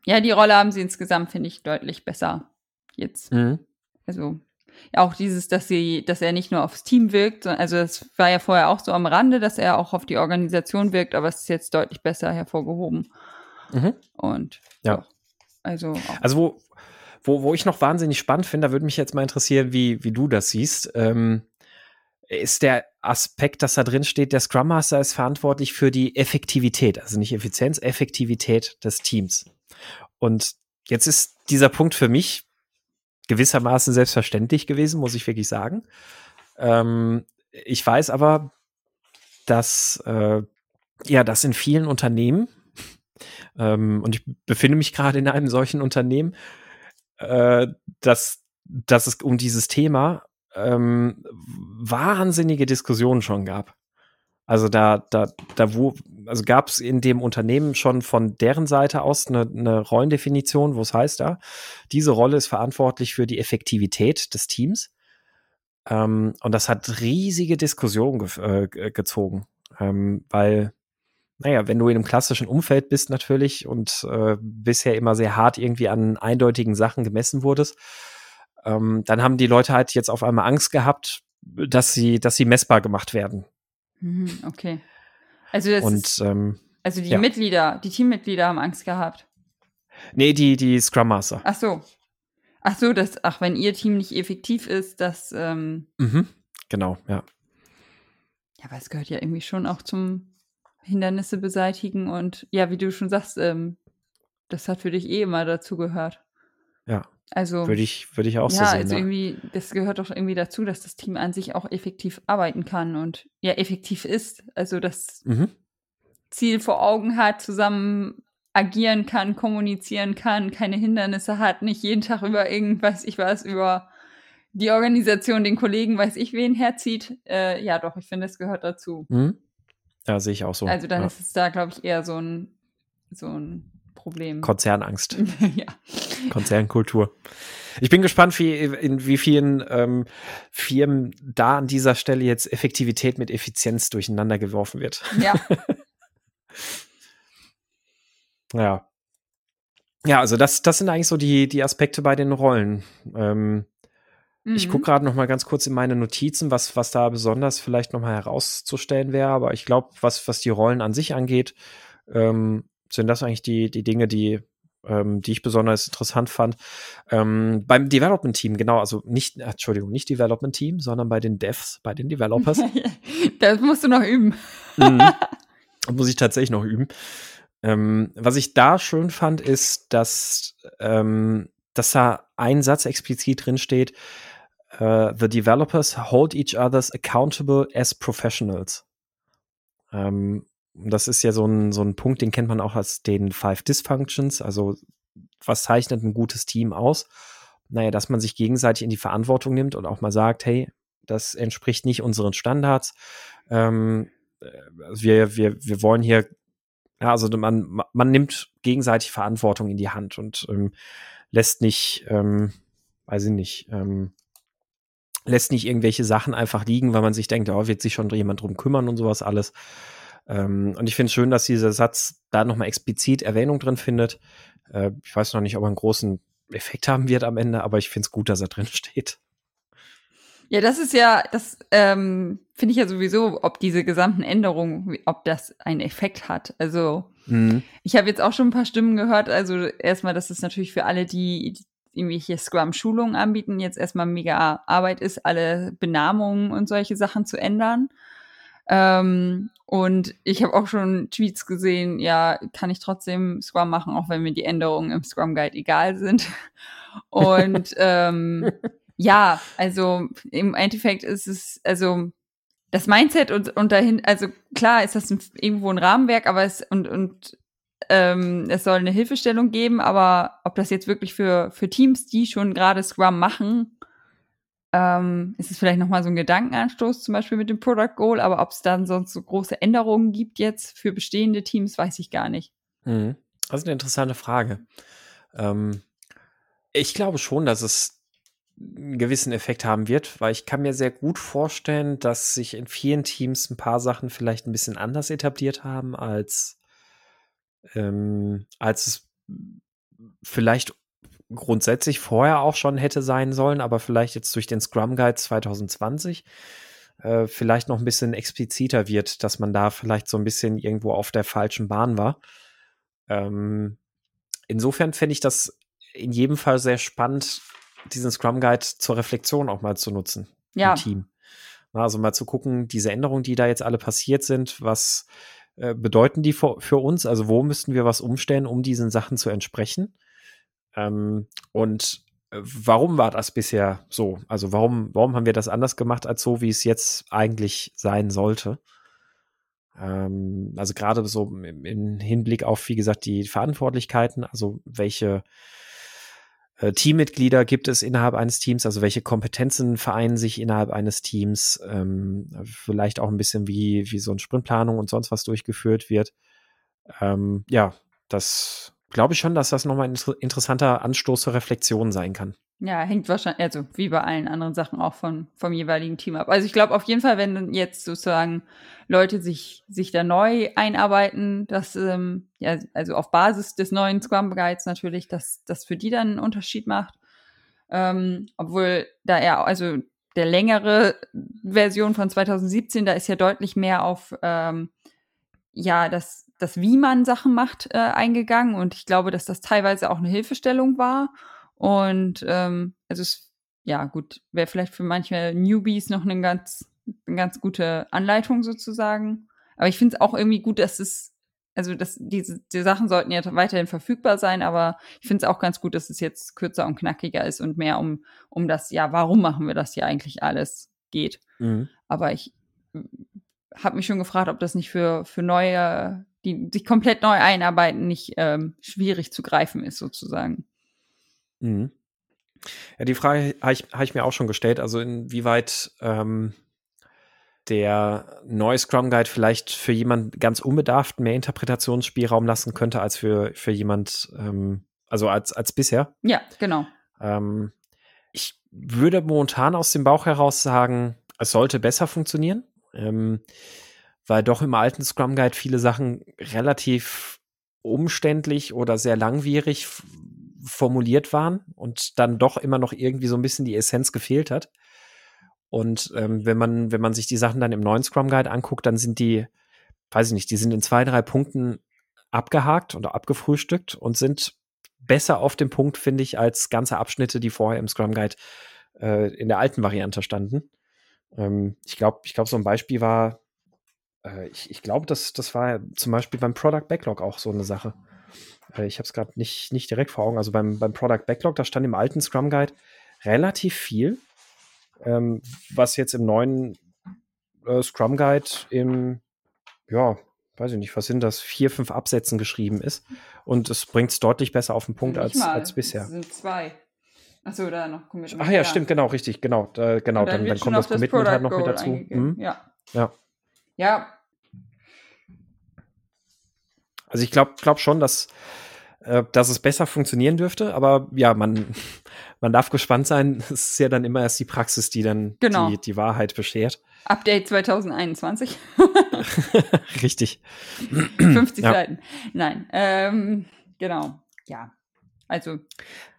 B: Ja, die Rolle haben sie insgesamt, finde ich, deutlich besser jetzt. Mhm. Also ja, auch dieses, dass sie, dass er nicht nur aufs Team wirkt, also es war ja vorher auch so am Rande, dass er auch auf die Organisation wirkt, aber es ist jetzt deutlich besser hervorgehoben. Mhm. Und
A: ja. Also, also wo, wo, wo ich noch wahnsinnig spannend finde, da würde mich jetzt mal interessieren, wie, wie du das siehst. Ähm, ist der Aspekt, dass da drin steht, der Scrum Master ist verantwortlich für die Effektivität, also nicht Effizienz, Effektivität des Teams. Und jetzt ist dieser Punkt für mich gewissermaßen selbstverständlich gewesen, muss ich wirklich sagen. Ähm, ich weiß aber, dass äh, ja, dass in vielen Unternehmen ähm, und ich befinde mich gerade in einem solchen Unternehmen, äh, dass, dass es um dieses Thema ähm, wahnsinnige Diskussionen schon gab. Also da, da, da wo, also gab es in dem Unternehmen schon von deren Seite aus eine, eine Rollendefinition, wo es heißt da, diese Rolle ist verantwortlich für die Effektivität des Teams. Ähm, und das hat riesige Diskussionen ge äh, gezogen, ähm, weil naja, wenn du in einem klassischen Umfeld bist natürlich und äh, bisher immer sehr hart irgendwie an eindeutigen Sachen gemessen wurdest, ähm, dann haben die Leute halt jetzt auf einmal Angst gehabt, dass sie, dass sie messbar gemacht werden.
B: Mhm, okay. Also das
A: und,
B: ist,
A: ähm,
B: also die ja. Mitglieder, die Teammitglieder haben Angst gehabt.
A: Nee, die, die Scrum Master.
B: Ach so. Ach so, dass, ach, wenn ihr Team nicht effektiv ist, dass, ähm,
A: mhm, genau, ja.
B: Ja, aber es gehört ja irgendwie schon auch zum Hindernisse beseitigen und ja, wie du schon sagst, ähm, das hat für dich eh immer dazu gehört.
A: Ja.
B: Also
A: würde ich würde ich auch
B: ja,
A: so sehen.
B: Also ja, also irgendwie das gehört doch irgendwie dazu, dass das Team an sich auch effektiv arbeiten kann und ja effektiv ist, also das mhm. Ziel vor Augen hat, zusammen agieren kann, kommunizieren kann, keine Hindernisse hat, nicht jeden Tag über irgendwas, ich weiß über die Organisation, den Kollegen, weiß ich wen herzieht. Äh, ja, doch, ich finde, es gehört dazu.
A: Mhm. Ja, sehe ich auch so.
B: Also dann
A: ja.
B: ist es da, glaube ich, eher so ein, so ein Problem.
A: Konzernangst. <laughs>
B: ja. <laughs>
A: Konzernkultur. Ich bin gespannt, wie, in wie vielen ähm, Firmen da an dieser Stelle jetzt Effektivität mit Effizienz durcheinander geworfen wird.
B: Ja. <laughs>
A: ja. Ja, also das, das sind eigentlich so die, die Aspekte bei den Rollen. Ähm, Ich
B: Mhm.
A: gucke gerade noch mal ganz kurz in meine Notizen, was, was da besonders vielleicht noch mal herauszustellen wäre. Aber ich glaube, was, was die Rollen an sich angeht, ähm, sind das eigentlich die, die Dinge, die, ähm, die ich besonders interessant fand. Ähm, beim Development-Team, genau, also nicht, äh, Entschuldigung, nicht Development-Team, sondern bei den Devs, bei den Developers. <laughs>
B: das musst du noch üben.
A: Mhm. <laughs> Muss ich tatsächlich noch üben. Ähm, was ich da schön fand, ist, dass, ähm, dass da ein Satz explizit drin steht, äh, the developers hold each others accountable as professionals. Ähm, das ist ja so ein, so ein Punkt, den kennt man auch als den Five Dysfunctions. Also, was zeichnet ein gutes Team aus? Naja, dass man sich gegenseitig in die Verantwortung nimmt und auch mal sagt, hey, das entspricht nicht unseren Standards. Ähm, äh, wir, wir, wir wollen hier, ja, also man, man nimmt gegenseitig Verantwortung in die Hand und ähm, lässt nicht, ähm, weiß ich nicht, ähm, lässt nicht irgendwelche Sachen einfach liegen, weil man sich denkt, oh, wird sich schon jemand drum kümmern und sowas alles. Ähm, und ich finde es schön, dass dieser Satz da nochmal explizit Erwähnung drin findet. Äh, ich weiß noch nicht, ob er einen großen Effekt haben wird am Ende, aber ich finde es gut, dass er drin <laughs> steht.
B: Ja, das ist ja, das ähm, finde ich ja sowieso, ob diese gesamten Änderungen, ob das einen Effekt hat. Also
A: Mhm.
B: ich habe jetzt auch schon ein paar Stimmen gehört. Also erstmal, dass es natürlich für alle, die die irgendwelche Scrum-Schulungen anbieten, jetzt erstmal mega Arbeit ist, alle Benamungen und solche Sachen zu ändern. Ähm, und ich habe auch schon Tweets gesehen, ja, kann ich trotzdem Scrum machen, auch wenn mir die Änderungen im Scrum Guide egal sind. <laughs> Und ähm, ja, also im Endeffekt ist es, also das Mindset und, und dahin, also klar ist das ein, irgendwo ein Rahmenwerk, aber es und, und ähm, es soll eine Hilfestellung geben, aber ob das jetzt wirklich für, für Teams, die schon gerade Scrum machen, ähm, ist es vielleicht nochmal so ein Gedankenanstoß, zum Beispiel mit dem Product Goal, aber ob es dann sonst so große Änderungen gibt jetzt für bestehende Teams, weiß ich gar nicht.
A: Mhm. Das ist eine interessante Frage. Ähm, ich glaube schon, dass es einen gewissen Effekt haben wird, weil ich kann mir sehr gut vorstellen, dass sich in vielen Teams ein paar Sachen vielleicht ein bisschen anders etabliert haben, als, ähm, als es vielleicht grundsätzlich vorher auch schon hätte sein sollen, aber vielleicht jetzt durch den Scrum Guide 2020 äh, vielleicht noch ein bisschen expliziter wird, dass man da vielleicht so ein bisschen irgendwo auf der falschen Bahn war. Ähm, insofern fände ich das in jedem Fall sehr spannend, diesen Scrum Guide zur Reflexion auch mal zu nutzen
B: Ja.
A: im Team. Na, Also mal zu gucken, diese Änderungen, die da jetzt alle passiert sind, was äh, bedeuten die für, für uns? Also wo müssten wir was umstellen, um diesen Sachen zu entsprechen? Ähm, und äh, warum war das bisher so? Also warum, warum haben wir das anders gemacht als so, wie es jetzt eigentlich sein sollte? Ähm, also gerade so im, im Hinblick auf, wie gesagt, die Verantwortlichkeiten, also welche äh, Teammitglieder gibt es innerhalb eines Teams, also welche Kompetenzen vereinen sich innerhalb eines Teams, ähm, vielleicht auch ein bisschen wie, wie so eine Sprintplanung und sonst was durchgeführt wird. Ähm, ja, das glaube ich schon, dass das nochmal ein inter interessanter Anstoß zur Reflexion sein kann.
B: Ja, hängt wahrscheinlich, also wie bei allen anderen Sachen auch von, vom jeweiligen Team ab. Also ich glaube auf jeden Fall, wenn jetzt sozusagen Leute sich, sich da neu einarbeiten, dass, ähm, ja, also auf Basis des neuen Scrum Guides natürlich, dass das für die dann einen Unterschied macht. Ähm, obwohl da er, also der längere Version von 2017, da ist ja deutlich mehr auf, ähm, ja, das, das, wie man Sachen macht, äh, eingegangen. Und ich glaube, dass das teilweise auch eine Hilfestellung war. Und ähm, also es, ja gut, wäre vielleicht für manche Newbies noch eine ganz, eine ganz gute Anleitung sozusagen. Aber ich finde es auch irgendwie gut, dass es, also dass diese die Sachen sollten ja weiterhin verfügbar sein, aber ich finde es auch ganz gut, dass es jetzt kürzer und knackiger ist und mehr um, um das, ja, warum machen wir das hier eigentlich alles geht.
A: Mhm.
B: Aber ich habe mich schon gefragt, ob das nicht für, für neue, die sich komplett neu einarbeiten, nicht ähm, schwierig zu greifen ist, sozusagen.
A: Mhm. Ja, die Frage habe ich, hab ich, mir auch schon gestellt. Also inwieweit ähm, der neue Scrum Guide vielleicht für jemand ganz unbedarft mehr Interpretationsspielraum lassen könnte als für, für jemand, ähm, also als, als bisher.
B: Ja, genau.
A: Ähm, ich würde momentan aus dem Bauch heraus sagen, es sollte besser funktionieren, ähm, weil doch im alten Scrum Guide viele Sachen relativ umständlich oder sehr langwierig formuliert waren und dann doch immer noch irgendwie so ein bisschen die Essenz gefehlt hat. Und ähm, wenn man, wenn man sich die Sachen dann im neuen Scrum Guide anguckt, dann sind die, weiß ich nicht, die sind in zwei, drei Punkten abgehakt oder abgefrühstückt und sind besser auf dem Punkt, finde ich, als ganze Abschnitte, die vorher im Scrum Guide äh, in der alten Variante standen. Ähm, ich glaube, ich glaube, so ein Beispiel war, äh, ich, ich glaube, das, das war zum Beispiel beim Product Backlog auch so eine Sache. Äh, ich habe es gerade nicht, nicht direkt vor Augen. Also beim, beim Product Backlog, da stand im alten Scrum Guide relativ viel ähm, was jetzt im neuen äh, Scrum Guide im, ja, weiß ich nicht, was sind das, vier, fünf Absätzen geschrieben ist. Und es bringt es deutlich besser auf den Punkt als, als bisher.
B: Es sind zwei. Achso, da noch
A: Commitment. Ach ja, ja, stimmt, genau, richtig, genau. Da, genau, dann, dann, dann kommt das Commitment halt noch mit dazu. Mhm.
B: Ja.
A: Ja.
B: Ja.
A: Also ich glaube glaub schon, dass, äh, dass es besser funktionieren dürfte, aber ja, man, <laughs> man darf gespannt sein. <laughs> Es ist ja dann immer erst die Praxis, die dann genau. die, die Wahrheit beschert.
B: Update 2021. <laughs>
A: Richtig.
B: 50 ja. Seiten. Nein, ähm, genau. Ja. Also,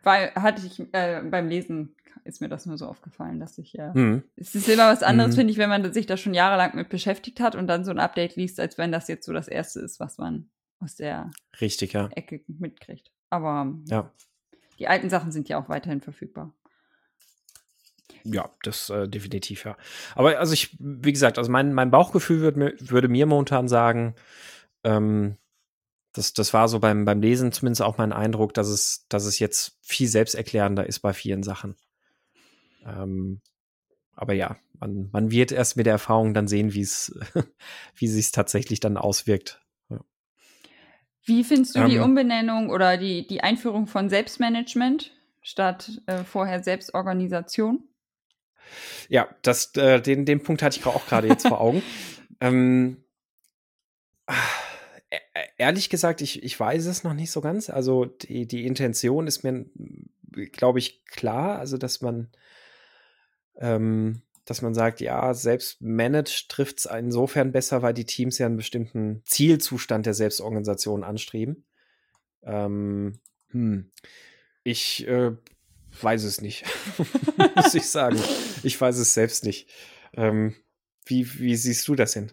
B: weil hatte ich äh, beim Lesen ist mir das nur so aufgefallen, dass ich ja. Äh, mhm. Es ist immer was anderes, mhm. finde ich, wenn man sich da schon jahrelang mit beschäftigt hat und dann so ein Update liest, als wenn das jetzt so das erste ist, was man aus der
A: Richtig, ja.
B: Ecke mitkriegt. Aber
A: ja.
B: Die alten Sachen sind ja auch weiterhin verfügbar.
A: Ja, das äh, definitiv, ja. Aber also ich, wie gesagt, also mein, mein Bauchgefühl würd mir, würde mir momentan sagen, ähm, das, das war so beim, beim Lesen zumindest auch mein Eindruck, dass es, dass es jetzt viel selbsterklärender ist bei vielen Sachen. Ähm, aber ja, man, man wird erst mit der Erfahrung dann sehen, <laughs> wie es, wie sich tatsächlich dann auswirkt.
B: Wie findest du ähm, die Umbenennung oder die, die Einführung von Selbstmanagement statt äh, vorher Selbstorganisation?
A: Ja, das, äh, den, den Punkt hatte ich auch gerade jetzt vor Augen. <laughs> Ähm, äh, ehrlich gesagt, ich, ich weiß es noch nicht so ganz. Also die, die Intention ist mir, glaube ich, klar. Also, dass man ähm, dass man sagt, ja, selbst managed trifft es insofern besser, weil die Teams ja einen bestimmten Zielzustand der Selbstorganisation anstreben. Ähm, hm. Ich äh, weiß es nicht, <laughs> muss ich sagen. Ich weiß es selbst nicht. Ähm, wie, wie siehst du das hin?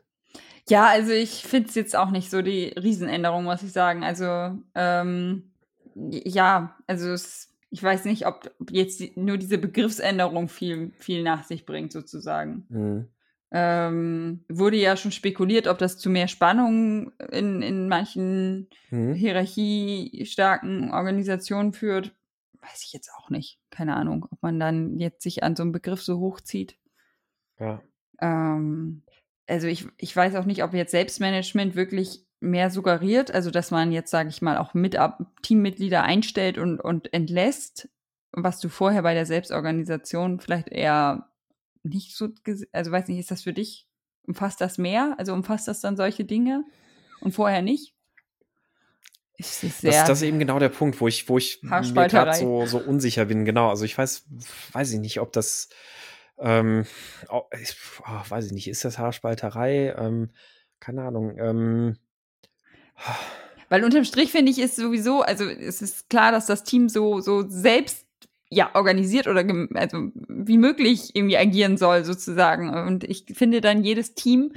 B: Ja, also ich finde es jetzt auch nicht so die Riesenänderung, muss ich sagen. Also ähm, ja, also es ich weiß nicht, ob jetzt nur diese Begriffsänderung viel, viel nach sich bringt, sozusagen. Mhm. Ähm, wurde ja schon spekuliert, ob das zu mehr Spannung in, in manchen mhm. hierarchiestarken Organisationen führt. Weiß ich jetzt auch nicht. Keine Ahnung, ob man dann jetzt sich an so einem Begriff so hochzieht.
A: Ja.
B: Ähm, also ich, ich weiß auch nicht, ob jetzt Selbstmanagement wirklich mehr suggeriert, also dass man jetzt, sage ich mal, auch mit Teammitglieder einstellt und, und entlässt, was du vorher bei der Selbstorganisation vielleicht eher nicht so, also weiß nicht, ist das für dich, umfasst das mehr? Also umfasst das dann solche Dinge und vorher nicht?
A: Ist das, das, das ist eben genau der Punkt, wo ich, wo ich mir gerade so, so unsicher bin. Genau, also ich weiß, weiß ich nicht, ob das, ähm, oh, ich, oh, weiß ich nicht, ist das Haarspalterei? Ähm, keine Ahnung. Ähm,
B: weil unterm Strich finde ich ist sowieso, also es ist klar, dass das Team so, so selbst ja, organisiert oder also wie möglich irgendwie agieren soll, sozusagen. Und ich finde dann, jedes Team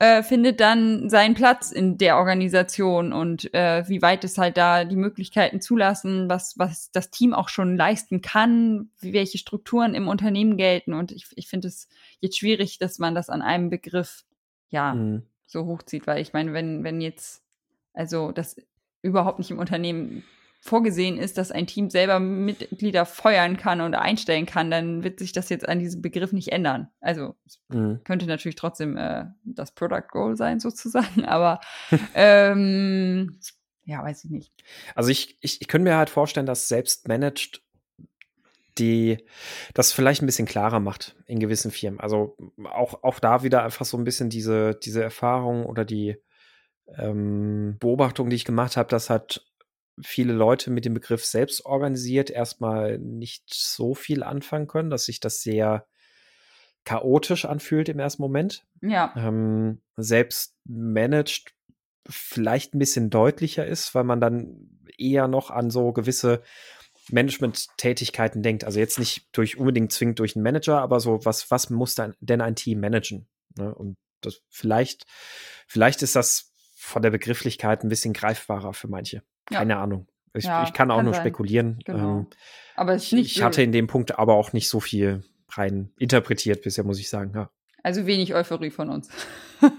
B: äh, findet dann seinen Platz in der Organisation und äh, wie weit es halt da die Möglichkeiten zulassen, was, was das Team auch schon leisten kann, welche Strukturen im Unternehmen gelten. Und ich, ich finde es jetzt schwierig, dass man das an einem Begriff ja mhm. so hochzieht, weil ich meine, wenn, wenn jetzt also, dass überhaupt nicht im Unternehmen vorgesehen ist, dass ein Team selber Mitglieder feuern kann und einstellen kann, dann wird sich das jetzt an diesem Begriff nicht ändern. Also mhm. könnte natürlich trotzdem äh, das Product Goal sein sozusagen, <laughs> aber ähm, ja, weiß ich nicht.
A: Also ich, ich, ich könnte mir halt vorstellen, dass selbst managed die das vielleicht ein bisschen klarer macht in gewissen Firmen. Also auch, auch da wieder einfach so ein bisschen diese, diese Erfahrung oder die ähm, Beobachtung, die ich gemacht habe, dass halt viele Leute mit dem Begriff selbst organisiert erstmal nicht so viel anfangen können, dass sich das sehr chaotisch anfühlt im ersten Moment.
B: Ja.
A: Ähm, selbst managed vielleicht ein bisschen deutlicher ist, weil man dann eher noch an so gewisse Management-Tätigkeiten denkt. Also jetzt nicht durch unbedingt zwingend durch einen Manager, aber so, was, was muss dann denn ein Team managen? Ne? Und das vielleicht, vielleicht ist das von der Begrifflichkeit ein bisschen greifbarer für manche. Keine ja. Ahnung. Ich, ja, ich, kann auch kann nur sein. spekulieren. Genau. Ähm,
B: aber
A: ich, ich hatte in dem Punkt aber auch nicht so viel rein interpretiert bisher, muss ich sagen. Ja.
B: Also wenig Euphorie von uns.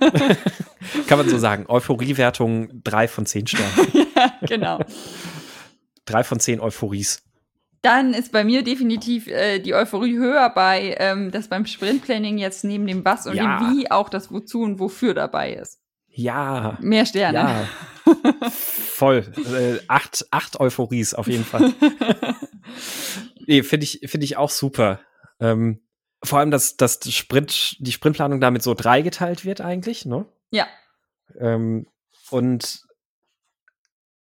B: <laughs>
A: kann man so sagen. Euphoriewertung drei von zehn Sternen. <laughs>
B: ja, genau.
A: drei von zehn Euphories.
B: Dann ist bei mir definitiv äh, die Euphorie höher bei, ähm, dass beim Sprintplanning jetzt neben dem Was und ja. dem Wie auch das Wozu und Wofür dabei ist.
A: Ja.
B: Mehr Sterne. Ja.
A: Voll. Äh, acht, acht Euphories auf jeden Fall. <laughs> nee, finde ich, finde ich auch super. Ähm, vor allem, dass, dass Sprint, die Sprintplanung damit so dreigeteilt wird eigentlich, ne?
B: Ja.
A: Ähm, und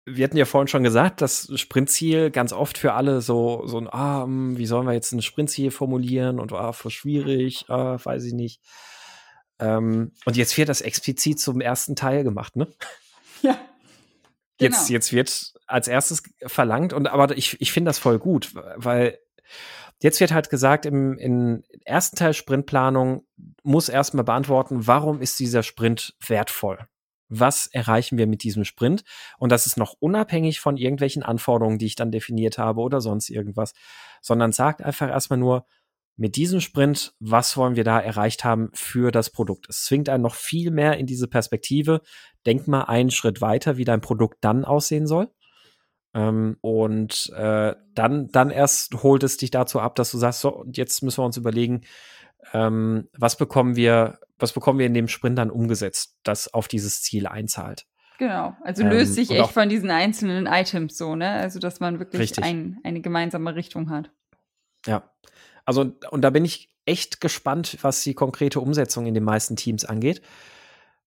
A: wir hatten ja vorhin schon gesagt, das Sprintziel ganz oft für alle so, so ein, ah, hm, wie sollen wir jetzt ein Sprintziel formulieren und ah, voll schwierig, ah, weiß ich nicht. Ähm, und jetzt wird das explizit zum ersten Teil gemacht, ne? <laughs>
B: Ja.
A: Genau. Jetzt, jetzt wird als erstes verlangt, und aber ich, ich finde das voll gut, weil jetzt wird halt gesagt, im, im ersten Teil Sprintplanung muss erstmal beantworten, warum ist dieser Sprint wertvoll? Was erreichen wir mit diesem Sprint? Und das ist noch unabhängig von irgendwelchen Anforderungen, die ich dann definiert habe oder sonst irgendwas, sondern sagt einfach erstmal nur, mit diesem Sprint, was wollen wir da erreicht haben für das Produkt? Es zwingt einen noch viel mehr in diese Perspektive. Denk mal einen Schritt weiter, wie dein Produkt dann aussehen soll. Ähm, und äh, dann, dann erst holt es dich dazu ab, dass du sagst, so, jetzt müssen wir uns überlegen, ähm, was bekommen wir, was bekommen wir in dem Sprint dann umgesetzt, das auf dieses Ziel einzahlt.
B: Genau, also löst ähm, sich echt von diesen einzelnen Items so, ne? Also dass man wirklich ein, eine gemeinsame Richtung hat.
A: Ja. Also, und da bin ich echt gespannt, was die konkrete Umsetzung in den meisten Teams angeht.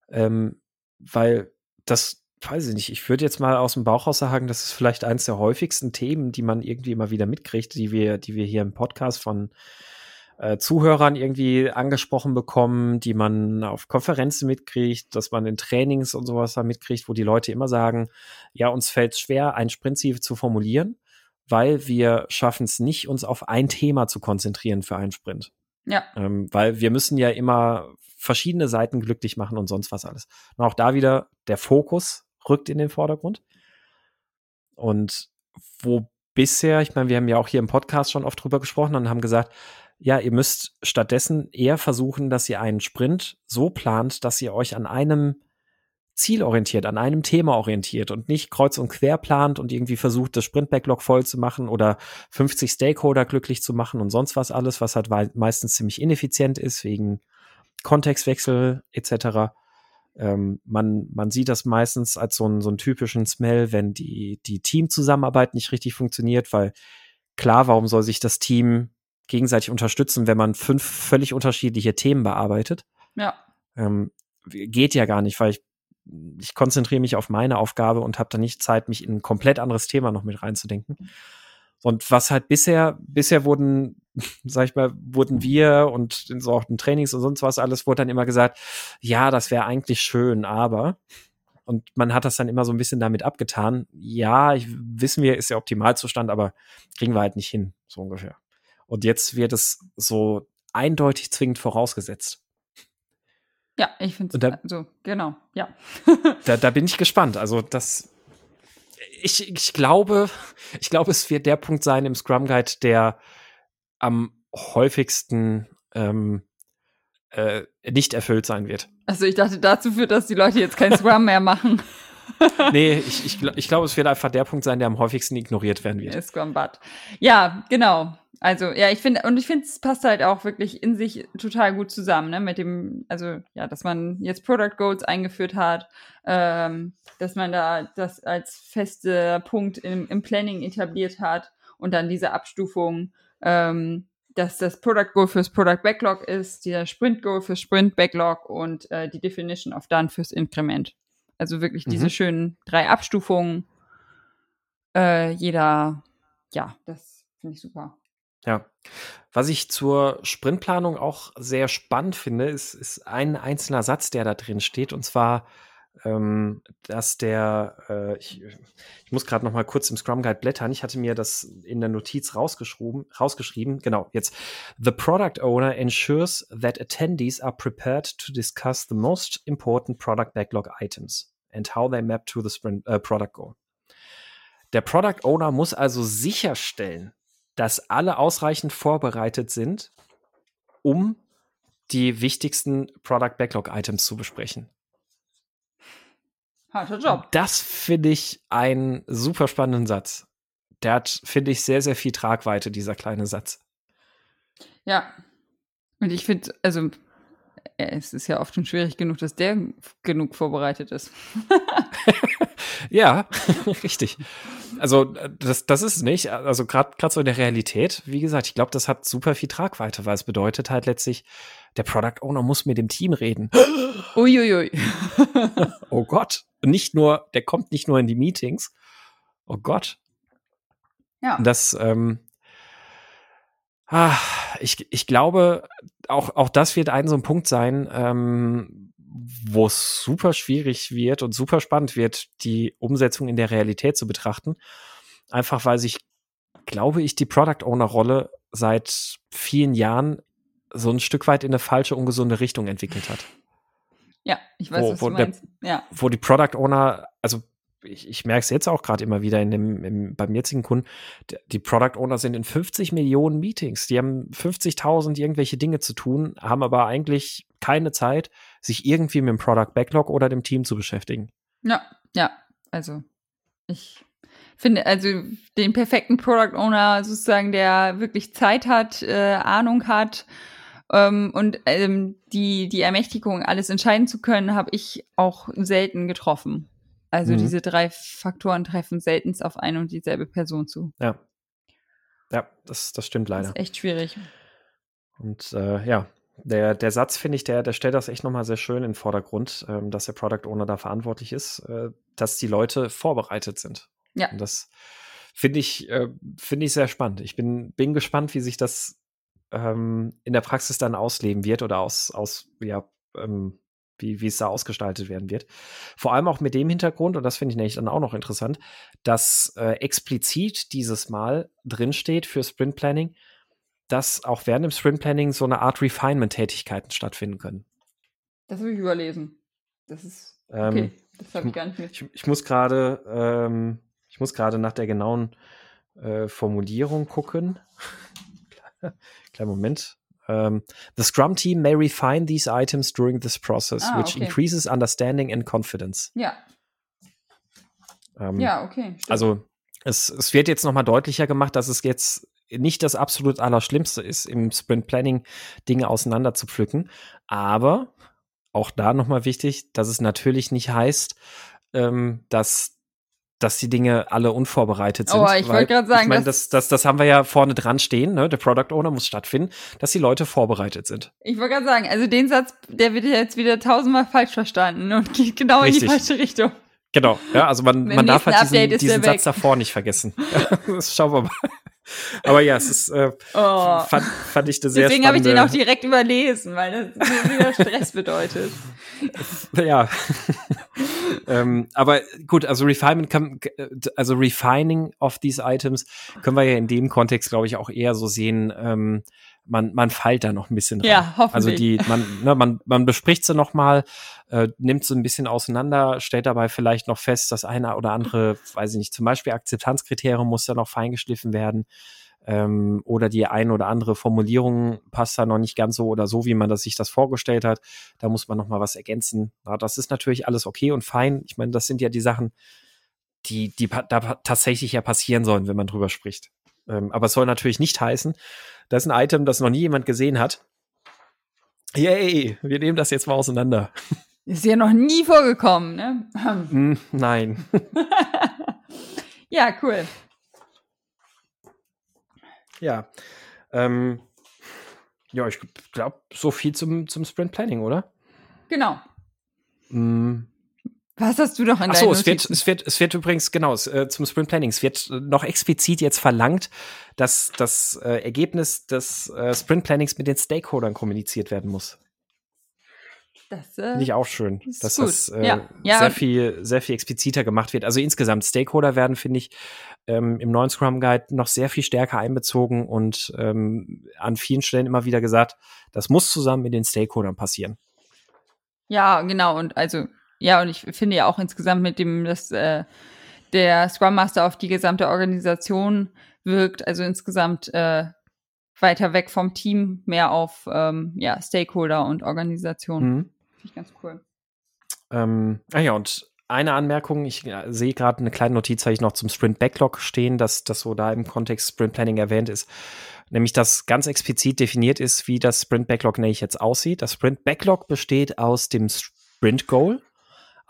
A: Ähm, weil das, weiß ich nicht, ich würde jetzt mal aus dem Bauch raus sagen, das ist vielleicht eines der häufigsten Themen, die man irgendwie immer wieder mitkriegt, die wir, die wir hier im Podcast von äh, Zuhörern irgendwie angesprochen bekommen, die man auf Konferenzen mitkriegt, dass man in Trainings und sowas da mitkriegt, wo die Leute immer sagen, ja, uns fällt schwer, ein Sprintziel zu formulieren weil wir schaffen es nicht, uns auf ein Thema zu konzentrieren für einen Sprint.
B: Ja.
A: Ähm, weil wir müssen ja immer verschiedene Seiten glücklich machen und sonst was alles. Und auch da wieder der Fokus rückt in den Vordergrund. Und wo bisher, ich meine, wir haben ja auch hier im Podcast schon oft drüber gesprochen und haben gesagt, ja, ihr müsst stattdessen eher versuchen, dass ihr einen Sprint so plant, dass ihr euch an einem zielorientiert, an einem Thema orientiert und nicht kreuz und quer plant und irgendwie versucht, das Sprint-Backlog voll zu machen oder 50 Stakeholder glücklich zu machen und sonst was alles, was halt meistens ziemlich ineffizient ist wegen Kontextwechsel etc. Ähm, man, man sieht das meistens als so einen, so einen typischen Smell, wenn die, die Teamzusammenarbeit nicht richtig funktioniert, weil klar, warum soll sich das Team gegenseitig unterstützen, wenn man fünf völlig unterschiedliche Themen bearbeitet?
B: Ja.
A: Ähm, geht ja gar nicht, weil ich ich konzentriere mich auf meine Aufgabe und habe da nicht Zeit, mich in ein komplett anderes Thema noch mit reinzudenken. Und was halt bisher, bisher wurden, <laughs> sag ich mal, wurden wir und in so auch den Trainings und sonst was alles, wurde dann immer gesagt, ja, das wäre eigentlich schön, aber. Und man hat das dann immer so ein bisschen damit abgetan. Ja, ich, wissen wir, ist der Optimalzustand, aber kriegen wir halt nicht hin, so ungefähr. Und jetzt wird es so eindeutig zwingend vorausgesetzt.
B: Ja, ich finde es so, genau, ja. <laughs>
A: da, da bin ich gespannt. Also das, ich, ich glaube, ich glaube, es wird der Punkt sein im Scrum Guide, der am häufigsten ähm, äh, nicht erfüllt sein wird.
B: Also ich dachte, dazu führt, dass die Leute jetzt kein Scrum mehr machen. <laughs> <laughs>
A: nee, ich, ich, ich glaube, es wird einfach der Punkt sein, der am häufigsten ignoriert werden wird.
B: Scrum Bud. Ja, genau. Also, ja, ich finde, und ich finde, es passt halt auch wirklich in sich total gut zusammen, ne, mit dem, also, ja, dass man jetzt Product Goals eingeführt hat, ähm, dass man da das als fester Punkt im, im Planning etabliert hat und dann diese Abstufung ähm, dass das Product Goal fürs Product Backlog ist, der Sprint Goal fürs Sprint Backlog und äh, die Definition of Done fürs Inkrement. Also wirklich diese
A: Mhm.
B: schönen drei Abstufungen. Äh, jeder, ja, das finde ich super.
A: Ja. Was ich zur Sprintplanung auch sehr spannend finde, ist, ist ein einzelner Satz, der da drin steht, und zwar, ähm, dass der, äh, ich, ich muss gerade noch mal kurz im Scrum Guide blättern. Ich hatte mir das in der Notiz rausgeschrieben, rausgeschrieben. Genau, jetzt. The product owner ensures that attendees are prepared to discuss the most important product backlog items and how they map to the sprint, äh, product goal. Der Product Owner muss also sicherstellen, dass alle ausreichend vorbereitet sind, um die wichtigsten Product Backlog Items zu besprechen.
B: Harter Job.
A: Das finde ich einen super spannenden Satz. Der hat, finde ich, sehr, sehr viel Tragweite, dieser kleine Satz.
B: Ja. Und ich finde, also, es ist ja oft schon schwierig genug, dass der genug vorbereitet ist. <laughs>
A: Ja, <laughs> richtig. Also, äh, das, das ist nicht. Also, gerade so in der Realität, wie gesagt, ich glaube, das hat super viel Tragweite, weil es bedeutet halt letztlich, der Product Owner muss mit dem Team reden. <gasps>
B: Uiuiui. <laughs>
A: Oh Gott. Nicht nur, der kommt nicht nur in die Meetings. Oh Gott.
B: ja.
A: Das, ähm, ah, ich, ich glaube, auch, auch das wird ein so ein Punkt sein, ähm, wo es super schwierig wird und super spannend wird, die Umsetzung in der Realität zu betrachten. Einfach weil sich, glaube ich, die Product Owner Rolle seit vielen Jahren so ein Stück weit in eine falsche, ungesunde Richtung entwickelt hat.
B: ja, ich weiß,
A: Wo-
B: was
A: wo
B: du
A: der-
B: meinst. Ja.
A: wo die Product Owner, also ich, ich merke es jetzt auch gerade immer wieder in dem, im, beim jetzigen Kunden, die Product Owner sind in 50 Millionen Meetings. Die haben 50.000 irgendwelche Dinge zu tun, haben aber eigentlich keine Zeit, sich irgendwie mit dem Product Backlog oder dem Team zu beschäftigen.
B: Ja, ja. Also, ich finde, also den perfekten Product Owner sozusagen, der wirklich Zeit hat, äh, Ahnung hat ähm, und ähm, die, die Ermächtigung, alles entscheiden zu können, habe ich auch selten getroffen. Also
A: Mhm.
B: diese drei Faktoren treffen selten auf eine und dieselbe Person zu.
A: Ja. Ja, das, das stimmt
B: Das
A: leider.
B: ist echt schwierig.
A: Und äh, ja, der, der Satz, finde ich, der, der stellt das echt nochmal sehr schön in den Vordergrund, ähm, dass der Product Owner da verantwortlich ist, äh, dass die Leute vorbereitet sind.
B: Ja.
A: Und das finde ich, äh, finde ich sehr spannend. Ich bin, bin gespannt, wie sich das ähm, in der Praxis dann ausleben wird oder aus, aus ja, ähm, wie, wie es da ausgestaltet werden wird. Vor allem auch mit dem Hintergrund, und das finde ich nämlich dann auch noch interessant, dass äh, explizit dieses Mal drinsteht für Sprint Planning, dass auch während dem Sprint Planning so eine Art Refinement-Tätigkeiten stattfinden können.
B: Das habe ich überlesen. Das ist
A: Ähm,
B: okay. das habe ich gar nicht mit.
A: Ich, ich muss gerade, ähm, ich muss gerade nach der genauen äh, Formulierung gucken. <laughs> Kleinen Moment. Ähm, the Scrum Team may refine these items during this process,
B: Ah,
A: which
B: okay.
A: increases understanding and confidence.
B: Ja,
A: Ähm,
B: ja, okay. stimmt.
A: Also es, es wird jetzt nochmal deutlicher gemacht, dass es jetzt nicht das absolut Allerschlimmste ist, im Sprint Planning Dinge auseinander zu pflücken. Aber auch da nochmal wichtig, dass es natürlich nicht heißt, ähm, dass dass die Dinge alle unvorbereitet sind.
B: Oh, ich wollte gerade sagen,
A: ich meine,
B: das-
A: das, das, haben wir ja vorne dran stehen, ne? Der Product Owner muss stattfinden, dass die Leute vorbereitet sind.
B: Ich wollte gerade sagen, also den Satz, der wird jetzt wieder tausendmal falsch verstanden und geht genau in die
A: Richtig.
B: falsche Richtung.
A: Genau, ja, also man,
B: Im
A: man darf halt diesen, diesen Satz davor nicht vergessen. <laughs> <laughs> das schauen wir mal. Aber ja, es ist, äh,
B: Oh.
A: fand, fand ich eine sehr
B: Deswegen habe ich den auch direkt überlesen, weil das wieder Stress <laughs> bedeutet.
A: Ja. ähm, aber gut, also Refinement kann, also Refining of these Items können wir ja in dem Kontext, glaube ich, auch eher so sehen, ähm, man, man feilt da noch ein bisschen dran.
B: Ja, hoffentlich.
A: Also die, man, ne, man, man bespricht sie noch mal, äh, nimmt sie ein bisschen auseinander, stellt dabei vielleicht noch fest, dass eine oder andere, weiß ich nicht, zum Beispiel Akzeptanzkriterium muss da noch feingeschliffen werden. Ähm, oder die ein oder andere Formulierung passt da noch nicht ganz so oder so, wie man das sich das vorgestellt hat. Da muss man noch mal was ergänzen. Ja, das ist natürlich alles okay und fein. Ich meine, das sind ja die Sachen, die, die da tatsächlich ja passieren sollen, wenn man drüber spricht. Ähm, aber es soll natürlich nicht heißen, dass ein Item, das noch nie jemand gesehen hat, yay, wir nehmen das jetzt mal auseinander.
B: Ist ja noch nie vorgekommen, ne?
A: Hm, nein. <laughs>
B: ja, cool.
A: Ja. Ähm, ja, ich glaube, so viel zum, zum Sprint Planning, oder?
B: Genau. Mm. Was hast du doch in
A: Ach so, es wird, es wird, es wird übrigens, genau, es, äh, zum Sprint Planning, es wird noch explizit jetzt verlangt, dass das äh, Ergebnis des äh, Sprint Plannings mit den Stakeholdern kommuniziert werden muss. Das äh, Finde ich auch schön, dass gut. das äh, ja. Ja. sehr viel, sehr viel expliziter gemacht wird. Also insgesamt Stakeholder werden, finde ich, ähm, im neuen Scrum Guide noch sehr viel stärker einbezogen und ähm, an vielen Stellen immer wieder gesagt, das muss zusammen mit den Stakeholdern passieren.
B: Ja, genau. Und also, ja, und ich finde ja auch insgesamt mit dem, dass äh, der Scrum Master auf die gesamte Organisation wirkt, also insgesamt äh, weiter weg vom Team, mehr auf ähm, ja, Stakeholder und Organisation. Mhm. Finde ich ganz cool.
A: Ähm, ah ja, und eine Anmerkung, ich äh, sehe gerade eine kleine Notiz, habe ich noch zum Sprint Backlog stehen, dass das so da im Kontext Sprint Planning erwähnt ist. Nämlich, dass ganz explizit definiert ist, wie das Sprint Backlog nämlich jetzt aussieht. Das Sprint Backlog besteht aus dem Sprint Goal,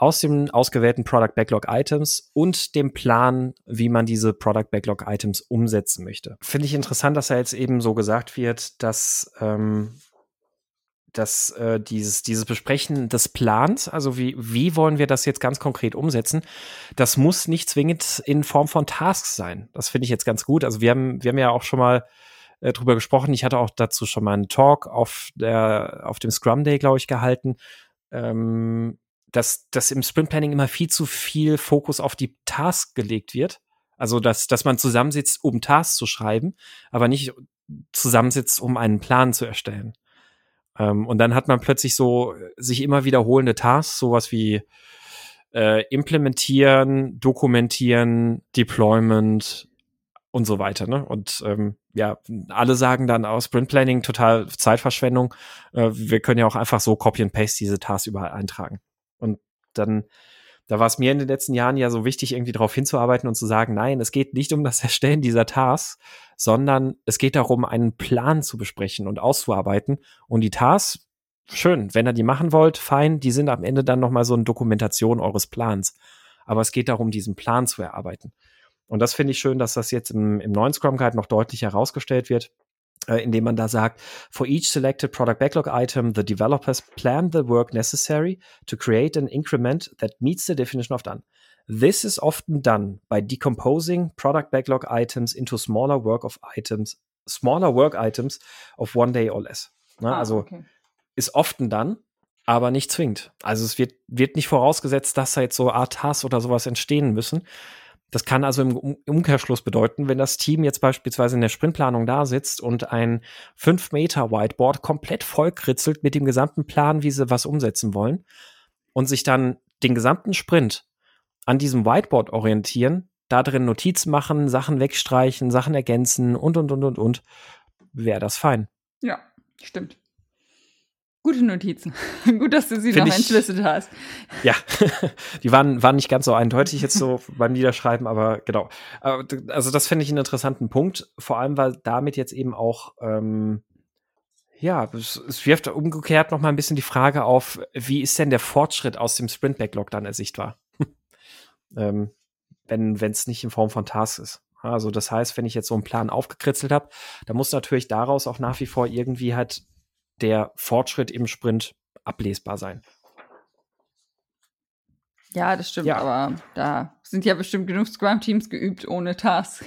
A: aus den ausgewählten Product Backlog Items und dem Plan, wie man diese Product Backlog Items umsetzen möchte. Finde ich interessant, dass da jetzt eben so gesagt wird, dass ähm, dass äh, dieses, dieses Besprechen des Plans, also wie, wie wollen wir das jetzt ganz konkret umsetzen, das muss nicht zwingend in Form von Tasks sein. Das finde ich jetzt ganz gut. Also wir haben, wir haben ja auch schon mal äh, drüber gesprochen. Ich hatte auch dazu schon mal einen Talk auf der, auf dem Scrum Day, glaube ich, gehalten. Ähm, dass, dass im Sprint Planning immer viel zu viel Fokus auf die Task gelegt wird. Also, dass, dass man zusammensitzt, um Tasks zu schreiben, aber nicht zusammensitzt, um einen Plan zu erstellen. Ähm, und dann hat man plötzlich so äh, sich immer wiederholende Tasks, sowas wie äh, implementieren, dokumentieren, Deployment und so weiter. Ne? Und ähm, ja, alle sagen dann aus Sprint Planning total Zeitverschwendung. Äh, wir können ja auch einfach so Copy and Paste diese Tasks überall eintragen. Dann da war es mir in den letzten Jahren ja so wichtig, irgendwie darauf hinzuarbeiten und zu sagen, nein, es geht nicht um das Erstellen dieser Tasks, sondern es geht darum, einen Plan zu besprechen und auszuarbeiten. Und die Tasks, schön, wenn ihr die machen wollt, fein, die sind am Ende dann nochmal so eine Dokumentation eures Plans. Aber es geht darum, diesen Plan zu erarbeiten. Und das finde ich schön, dass das jetzt im, im neuen Scrum Guide noch deutlich herausgestellt wird indem man da sagt, for each selected product backlog item, the developers plan the work necessary to create an increment that meets the definition of done. This is often done by decomposing product backlog items into smaller work of items, smaller work items of one day or less. Ne? Ah, also okay. ist often dann, aber nicht zwingend. Also es wird, wird nicht vorausgesetzt, dass da jetzt so Art Tasks oder sowas entstehen müssen, das kann also im Umkehrschluss bedeuten, wenn das Team jetzt beispielsweise in der Sprintplanung da sitzt und ein 5 Meter Whiteboard komplett vollkritzelt mit dem gesamten Plan, wie sie was umsetzen wollen und sich dann den gesamten Sprint an diesem Whiteboard orientieren, da drin Notizen machen, Sachen wegstreichen, Sachen ergänzen und, und, und, und, und, wäre das fein.
B: Ja, stimmt. Gute Notizen. <laughs> Gut, dass du sie Find noch entschlüsselt hast.
A: Ja, <laughs> die waren, waren nicht ganz so eindeutig jetzt so <laughs> beim Niederschreiben, aber genau. Also das finde ich einen interessanten Punkt, vor allem weil damit jetzt eben auch ähm, ja, es, es wirft umgekehrt noch mal ein bisschen die Frage auf, wie ist denn der Fortschritt aus dem Sprint Backlog dann ersichtbar? ähm, wenn es nicht in Form von Tasks ist. Also das heißt, wenn ich jetzt so einen Plan aufgekritzelt habe, dann muss natürlich daraus auch nach wie vor irgendwie halt der Fortschritt im Sprint ablesbar sein.
B: Ja, das stimmt, ja. aber da sind ja bestimmt genug Scrum-Teams geübt ohne Tasks.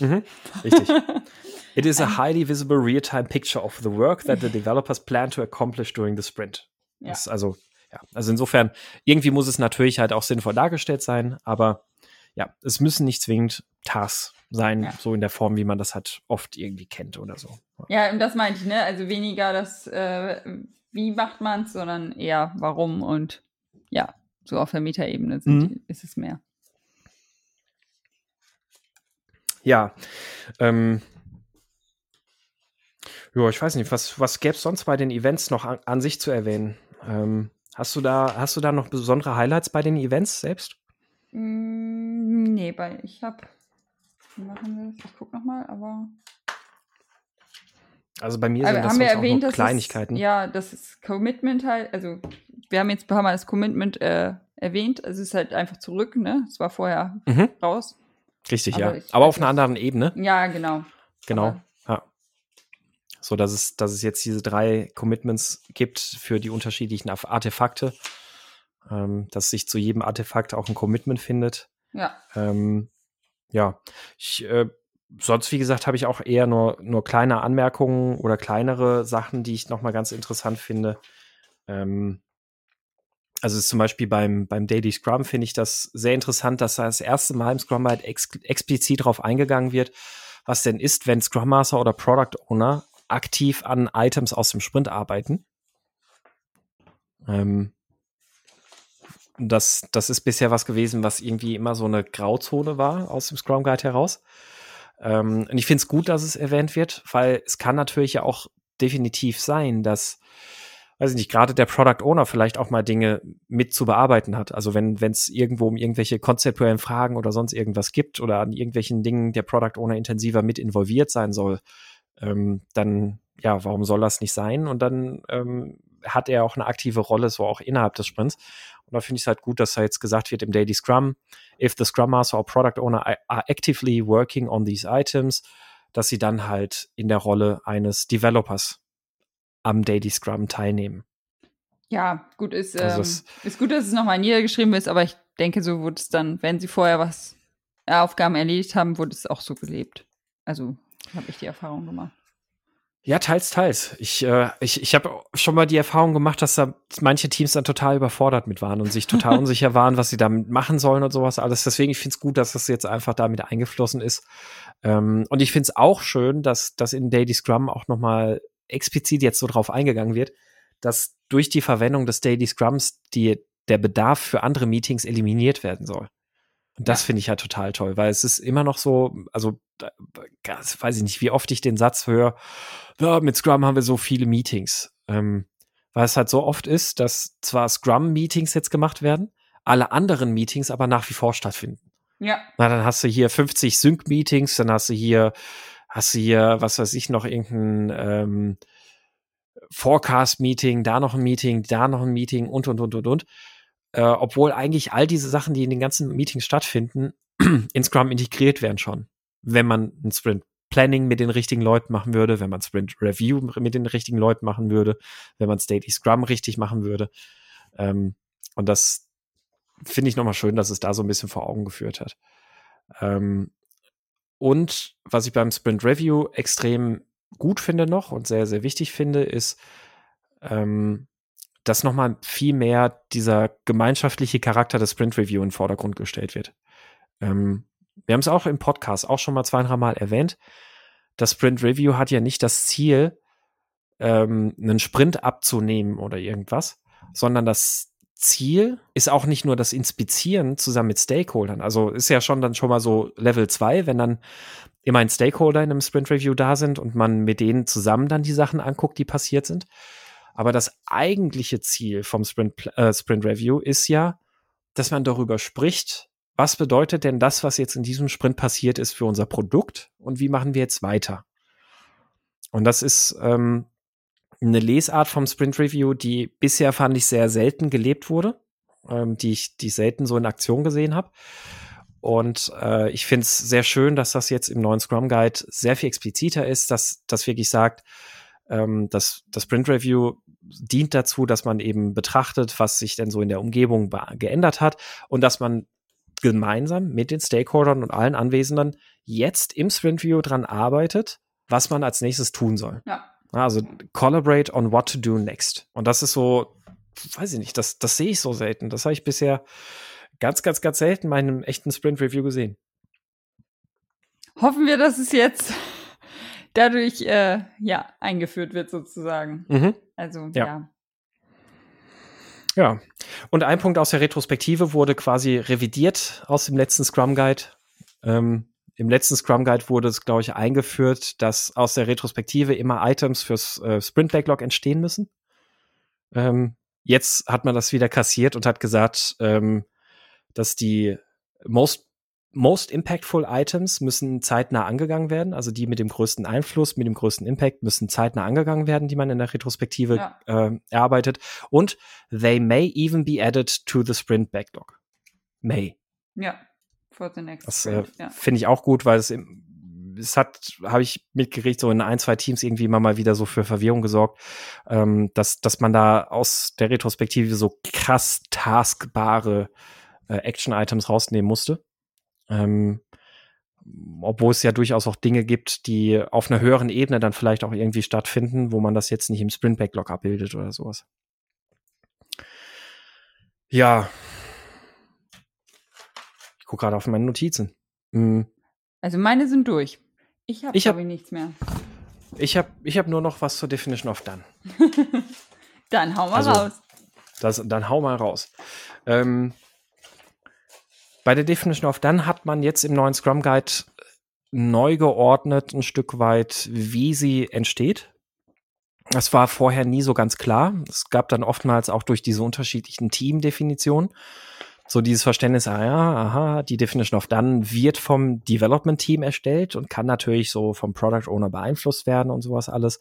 A: Mhm, richtig. <laughs> It is a highly visible real-time picture of the work that the developers plan to accomplish during the sprint. Ja. Also, ja, also insofern, irgendwie muss es natürlich halt auch sinnvoll dargestellt sein, aber ja, es müssen nicht zwingend Tasks sein, ja. so in der Form, wie man das halt oft irgendwie kennt oder so.
B: Ja, und das meinte ich, ne? Also weniger das, äh, wie macht man es, sondern eher warum und ja, so auf der Metaebene mhm. ist es mehr.
A: Ja, ähm, ja, ich weiß nicht, was, was gäbe es sonst bei den Events noch an, an sich zu erwähnen? Ähm, hast du da, hast du da noch besondere Highlights bei den Events selbst?
B: Mm, nee, bei, ich habe wie machen wir das? Ich gucke nochmal, aber.
A: Also bei mir sind aber das haben wir erwähnt, nur Kleinigkeiten.
B: Es, ja, das ist Commitment halt. Also wir haben jetzt ein paar Mal das Commitment äh, erwähnt. Also es ist halt einfach zurück, ne? Es war vorher mhm. raus.
A: Richtig, aber ja. Aber auf einer anderen Ebene.
B: Ja, genau.
A: Genau.
B: Aber,
A: so dass es, dass es jetzt diese drei Commitments gibt für die unterschiedlichen Artefakte, ähm, dass sich zu jedem Artefakt auch ein Commitment findet.
B: Ja.
A: Ähm, ja, ich, äh, sonst, wie gesagt, habe ich auch eher nur, nur kleine Anmerkungen oder kleinere Sachen, die ich nochmal ganz interessant finde. Ähm, also zum Beispiel beim, beim Daily Scrum finde ich das sehr interessant, dass da das erste Mal im Scrum halt ex explizit darauf eingegangen wird, was denn ist, wenn Scrum Master oder Product Owner aktiv an Items aus dem Sprint arbeiten. Ähm, das, das ist bisher was gewesen, was irgendwie immer so eine Grauzone war aus dem Scrum Guide heraus. Ähm, und ich finde es gut, dass es erwähnt wird, weil es kann natürlich ja auch definitiv sein, dass, weiß ich nicht, gerade der Product Owner vielleicht auch mal Dinge mit zu bearbeiten hat. Also wenn es irgendwo um irgendwelche konzeptuellen Fragen oder sonst irgendwas gibt oder an irgendwelchen Dingen der Product Owner intensiver mit involviert sein soll, ähm, dann ja, warum soll das nicht sein? Und dann ähm, hat er auch eine aktive Rolle, so auch innerhalb des Sprints. Und da finde ich es halt gut, dass da jetzt gesagt wird im Daily Scrum, if the Scrum Master or Product Owner are actively working on these items, dass sie dann halt in der Rolle eines Developers am Daily Scrum teilnehmen.
B: Ja, gut, ist, also ähm, ist gut, dass es nochmal niedergeschrieben ist, aber ich denke, so wurde es dann, wenn sie vorher was Aufgaben erledigt haben, wurde es auch so gelebt. Also habe ich die Erfahrung gemacht.
A: Ja, teils, teils. Ich, äh, ich, ich habe schon mal die Erfahrung gemacht, dass da manche Teams dann total überfordert mit waren und sich total <laughs> unsicher waren, was sie damit machen sollen und sowas alles. Deswegen, ich finde es gut, dass das jetzt einfach damit eingeflossen ist. Ähm, und ich finde es auch schön, dass, dass in Daily Scrum auch noch mal explizit jetzt so drauf eingegangen wird, dass durch die Verwendung des Daily Scrums die, der Bedarf für andere Meetings eliminiert werden soll. Und das finde ich ja total toll, weil es ist immer noch so, also weiß ich nicht, wie oft ich den Satz höre, ja, mit Scrum haben wir so viele Meetings. Ähm, weil es halt so oft ist, dass zwar Scrum-Meetings jetzt gemacht werden, alle anderen Meetings aber nach wie vor stattfinden.
B: Ja.
A: Na, dann hast du hier 50 Sync-Meetings, dann hast du hier, hast du hier, was weiß ich, noch irgendein ähm, Forecast-Meeting, da noch ein Meeting, da noch ein Meeting und und und und und. Äh, obwohl eigentlich all diese Sachen, die in den ganzen Meetings stattfinden, <clears throat> in Scrum integriert werden schon. Wenn man ein Sprint Planning mit den richtigen Leuten machen würde, wenn man Sprint Review mit den richtigen Leuten machen würde, wenn man Daily Scrum richtig machen würde. Ähm, und das finde ich nochmal schön, dass es da so ein bisschen vor Augen geführt hat. Ähm, und was ich beim Sprint Review extrem gut finde noch und sehr, sehr wichtig finde, ist, ähm, dass nochmal viel mehr dieser gemeinschaftliche Charakter des Sprint Review in den Vordergrund gestellt wird. Ähm, wir haben es auch im Podcast auch schon mal zwei, drei Mal erwähnt. Das Sprint Review hat ja nicht das Ziel, ähm, einen Sprint abzunehmen oder irgendwas, sondern das Ziel ist auch nicht nur das Inspizieren zusammen mit Stakeholdern. Also ist ja schon dann schon mal so Level 2, wenn dann immer ein Stakeholder in einem Sprint Review da sind und man mit denen zusammen dann die Sachen anguckt, die passiert sind. Aber das eigentliche Ziel vom Sprint, äh, Sprint Review ist ja, dass man darüber spricht, was bedeutet denn das, was jetzt in diesem Sprint passiert ist für unser Produkt und wie machen wir jetzt weiter? Und das ist ähm, eine Lesart vom Sprint Review, die bisher fand ich sehr selten gelebt wurde, ähm, die ich die selten so in Aktion gesehen habe. Und äh, ich finde es sehr schön, dass das jetzt im neuen Scrum Guide sehr viel expliziter ist, dass das wirklich sagt, ähm, dass das Sprint Review dient dazu, dass man eben betrachtet, was sich denn so in der Umgebung geändert hat und dass man gemeinsam mit den Stakeholdern und allen Anwesenden jetzt im Sprint Review dran arbeitet, was man als nächstes tun soll.
B: Ja.
A: Also collaborate on what to do next. Und das ist so, weiß ich nicht, das, das sehe ich so selten. Das habe ich bisher ganz, ganz, ganz selten in meinem echten Sprint Review gesehen.
B: Hoffen wir, dass es jetzt dadurch äh, ja eingeführt wird sozusagen.
A: Mhm.
B: Also ja. ja.
A: Ja, und ein Punkt aus der Retrospektive wurde quasi revidiert aus dem letzten Scrum Guide. Ähm, Im letzten Scrum Guide wurde es, glaube ich, eingeführt, dass aus der Retrospektive immer Items fürs äh, Sprint Backlog entstehen müssen. Ähm, jetzt hat man das wieder kassiert und hat gesagt, ähm, dass die Most most impactful Items müssen zeitnah angegangen werden. Also die mit dem größten Einfluss, mit dem größten Impact müssen zeitnah angegangen werden, die man in der Retrospektive ja. äh, erarbeitet. Und they may even be added to the sprint backlog. May.
B: Ja, for the next
A: Das äh, ja. finde ich auch gut, weil es es hat, habe ich mitgekriegt, so in ein, zwei Teams irgendwie immer mal wieder so für Verwirrung gesorgt, ähm, dass, dass man da aus der Retrospektive so krass taskbare äh, Action-Items rausnehmen musste. Ähm, obwohl es ja durchaus auch Dinge gibt, die auf einer höheren Ebene dann vielleicht auch irgendwie stattfinden, wo man das jetzt nicht im Sprint-Backlog abbildet oder sowas. Ja. Ich gucke gerade auf meine Notizen.
B: Hm. Also meine sind durch. Ich habe
A: hab,
B: nichts mehr.
A: Ich habe ich hab nur noch was zur Definition of Done. <laughs>
B: dann hau mal also, raus.
A: Das, dann hau mal raus. Ähm, bei der Definition of Done hat man jetzt im neuen Scrum Guide neu geordnet ein Stück weit, wie sie entsteht. Das war vorher nie so ganz klar. Es gab dann oftmals auch durch diese unterschiedlichen Team-Definitionen so dieses Verständnis, ah ja, aha, die Definition of Done wird vom Development Team erstellt und kann natürlich so vom Product Owner beeinflusst werden und sowas alles.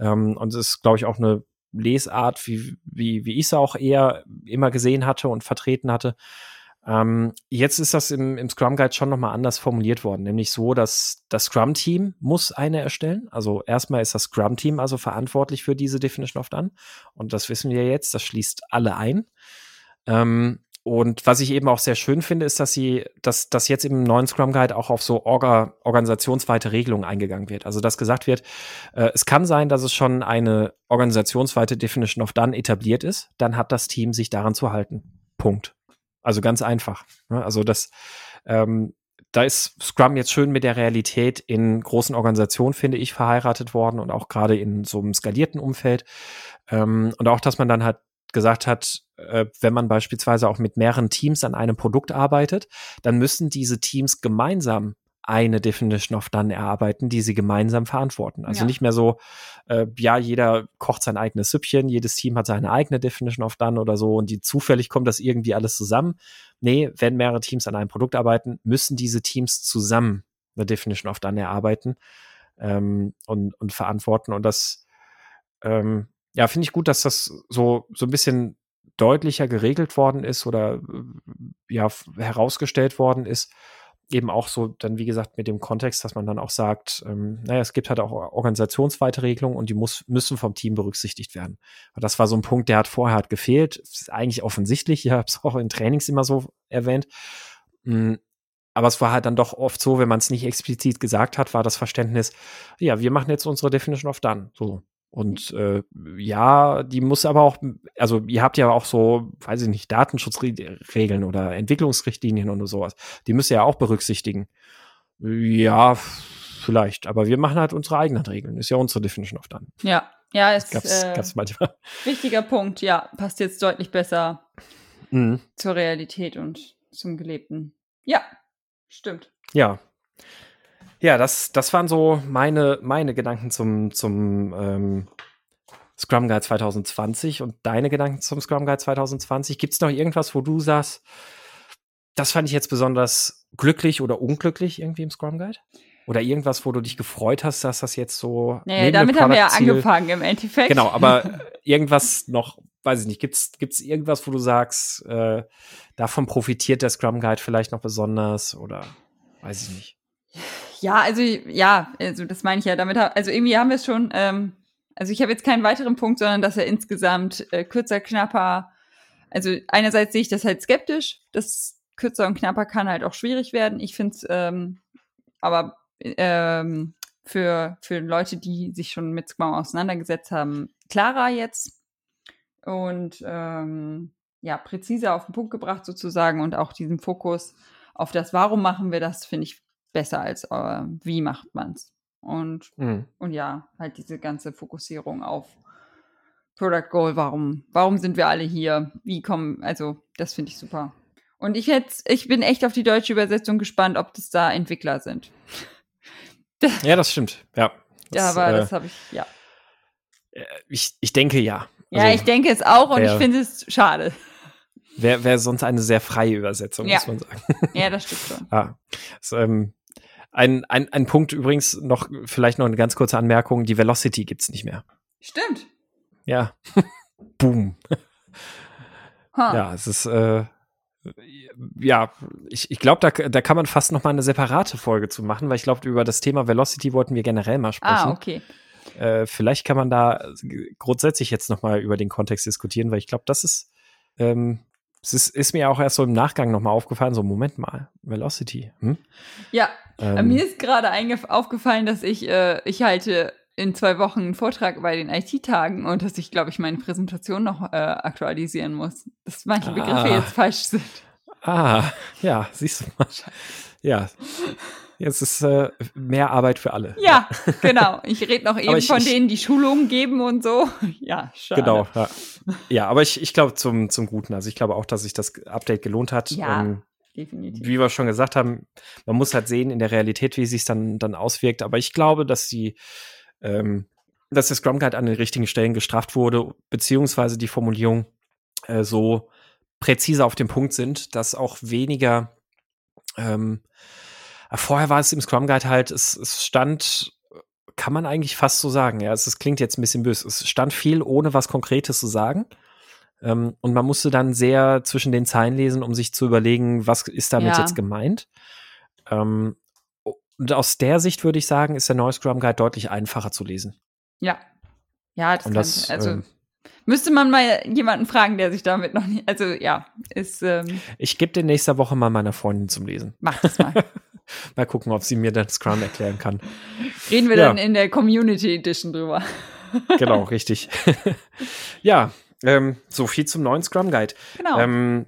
A: Ähm, und es ist, glaube ich, auch eine Lesart, wie, wie, wie ich es auch eher immer gesehen hatte und vertreten hatte. Ähm, jetzt ist das im, im Scrum Guide schon nochmal anders formuliert worden, nämlich so, dass das Scrum Team muss eine erstellen. Also erstmal ist das Scrum Team also verantwortlich für diese Definition of Done. Und das wissen wir jetzt, das schließt alle ein. Ähm, und was ich eben auch sehr schön finde, ist, dass sie, dass, dass jetzt im neuen Scrum Guide auch auf so Orga, organisationsweite Regelungen eingegangen wird. Also dass gesagt wird, äh, es kann sein, dass es schon eine organisationsweite Definition of Done etabliert ist, dann hat das Team sich daran zu halten. Punkt. Also ganz einfach. Ne? Also das, ähm, da ist Scrum jetzt schön mit der Realität in großen Organisationen, finde ich, verheiratet worden und auch gerade in so einem skalierten Umfeld. Ähm, und auch, dass man dann halt gesagt hat, äh, wenn man beispielsweise auch mit mehreren Teams an einem Produkt arbeitet, dann müssen diese Teams gemeinsam eine Definition of Done erarbeiten, die sie gemeinsam verantworten. Also ja. nicht mehr so, äh, ja, jeder kocht sein eigenes Süppchen, jedes Team hat seine eigene Definition of Done oder so und die zufällig kommt das irgendwie alles zusammen. Nee, wenn mehrere Teams an einem Produkt arbeiten, müssen diese Teams zusammen eine Definition of Done erarbeiten ähm, und, und verantworten. Und das, ähm, ja, finde ich gut, dass das so, so ein bisschen deutlicher geregelt worden ist oder äh, ja, herausgestellt worden ist eben auch so dann, wie gesagt, mit dem Kontext, dass man dann auch sagt, ähm, naja, es gibt halt auch organisationsweite Regelungen und die muss, müssen vom Team berücksichtigt werden. Und das war so ein Punkt, der hat vorher halt gefehlt. ist eigentlich offensichtlich, <laughs> ich habe es auch in Trainings immer so erwähnt. Mhm. Aber es war halt dann doch oft so, wenn man es nicht explizit gesagt hat, war das Verständnis, ja, wir machen jetzt unsere Definition of Done. So, und äh, ja, die muss aber auch, also ihr habt ja auch so, weiß ich nicht, Datenschutzregeln oder Entwicklungsrichtlinien und sowas. Die müsst ihr ja auch berücksichtigen. Ja, vielleicht. Aber wir machen halt unsere eigenen Regeln. Ist ja unsere Definition of Done.
B: Ja, ja, ist
A: gab's, äh, gab's manchmal. <laughs>
B: Wichtiger Punkt, ja. Passt jetzt deutlich besser mhm. zur Realität und zum Gelebten. Ja, stimmt.
A: Ja, ja, das, das waren so meine, meine Gedanken zum, zum ähm, Scrum Guide 2020 und deine Gedanken zum Scrum Guide 2020. Gibt es noch irgendwas, wo du sagst, das fand ich jetzt besonders glücklich oder unglücklich irgendwie im Scrum Guide? Oder irgendwas, wo du dich gefreut hast, dass das jetzt so.
B: Naja, damit haben wir ja angefangen im Endeffekt.
A: Genau, aber <laughs> irgendwas noch, weiß ich nicht, gibt es irgendwas, wo du sagst, äh, davon profitiert der Scrum Guide vielleicht noch besonders oder weiß ich nicht?
B: Ja, also ja, also das meine ich ja damit. Also irgendwie haben wir es schon. Ähm, also ich habe jetzt keinen weiteren Punkt, sondern dass er insgesamt äh, kürzer, knapper. Also einerseits sehe ich das halt skeptisch. Das kürzer und knapper kann halt auch schwierig werden. Ich finde es ähm, aber ähm, für, für Leute, die sich schon mit Scrum auseinandergesetzt haben, klarer jetzt und ähm, ja, präziser auf den Punkt gebracht sozusagen und auch diesen Fokus auf das, warum machen wir das, finde ich besser als äh, wie macht man es. Und, mhm. und ja, halt diese ganze Fokussierung auf Product Goal, warum, warum sind wir alle hier? Wie kommen, also das finde ich super. Und ich jetzt, ich bin echt auf die deutsche Übersetzung gespannt, ob das da Entwickler sind. <laughs>
A: ja, das stimmt. Ja.
B: Das, ja, aber äh, das habe ich, ja.
A: Äh, ich, ich denke ja.
B: Also, ja, ich denke es auch und ich finde es schade.
A: Wäre wär sonst eine sehr freie Übersetzung, ja. muss man sagen.
B: Ja, das stimmt schon. <laughs>
A: ah, das, ähm, ein, ein, ein Punkt übrigens noch, vielleicht noch eine ganz kurze Anmerkung, die Velocity gibt es nicht mehr.
B: Stimmt.
A: Ja. <laughs> Boom. Huh. Ja, es ist, äh, ja, ich, ich glaube, da, da kann man fast noch mal eine separate Folge zu machen, weil ich glaube, über das Thema Velocity wollten wir generell mal sprechen.
B: Ah, okay.
A: Äh, vielleicht kann man da grundsätzlich jetzt noch mal über den Kontext diskutieren, weil ich glaube, das ist, ähm, es ist, ist, mir auch erst so im Nachgang noch mal aufgefallen, so Moment mal, Velocity. Hm?
B: Ja, ähm, mir ist gerade aufgefallen, dass ich, äh, ich halte in zwei Wochen einen Vortrag bei den IT-Tagen und dass ich, glaube ich, meine Präsentation noch äh, aktualisieren muss. Dass manche Begriffe ah. jetzt falsch sind.
A: Ah, ja, siehst du mal. Ja. Jetzt ist äh, mehr Arbeit für alle.
B: Ja, genau. Ich rede noch eben ich, von denen, die Schulungen geben und so. <laughs> Ja, schade.
A: Genau. Ja, ja aber ich, ich glaube zum, zum Guten. Also ich glaube auch, dass sich das Update gelohnt hat.
B: Ja. Ähm, definitiv.
A: Wie wir schon gesagt haben, man muss halt sehen in der Realität, wie es sich dann, dann auswirkt. Aber ich glaube, dass die ähm, dass der Scrum Guide an den richtigen Stellen gestraft wurde, beziehungsweise die Formulierung äh, so präzise auf den Punkt sind, dass auch weniger ähm, vorher war es im Scrum Guide halt, es, es stand, kann man eigentlich fast so sagen, ja, es, es, klingt jetzt ein bisschen böse, es stand viel, ohne was Konkretes zu sagen. Ähm, und man musste dann sehr zwischen den Zeilen lesen, um sich zu überlegen, was ist damit ja. jetzt gemeint. Ähm, und aus der Sicht würde ich sagen, ist der neue Scrum Guide deutlich einfacher zu lesen.
B: Ja. Ja, das, das kann, also ähm, müsste man mal jemanden fragen, der sich damit noch nicht, also ja, ist. Ähm,
A: ich gebe den nächste Woche mal meiner Freundin zum Lesen.
B: Mach das mal. <laughs>
A: mal gucken, ob sie mir dann Scrum erklären kann.
B: Reden wir ja. dann in der Community Edition drüber. <laughs>
A: genau, richtig. <laughs> ja, ähm, so viel zum neuen Scrum Guide.
B: Genau.
A: Ähm,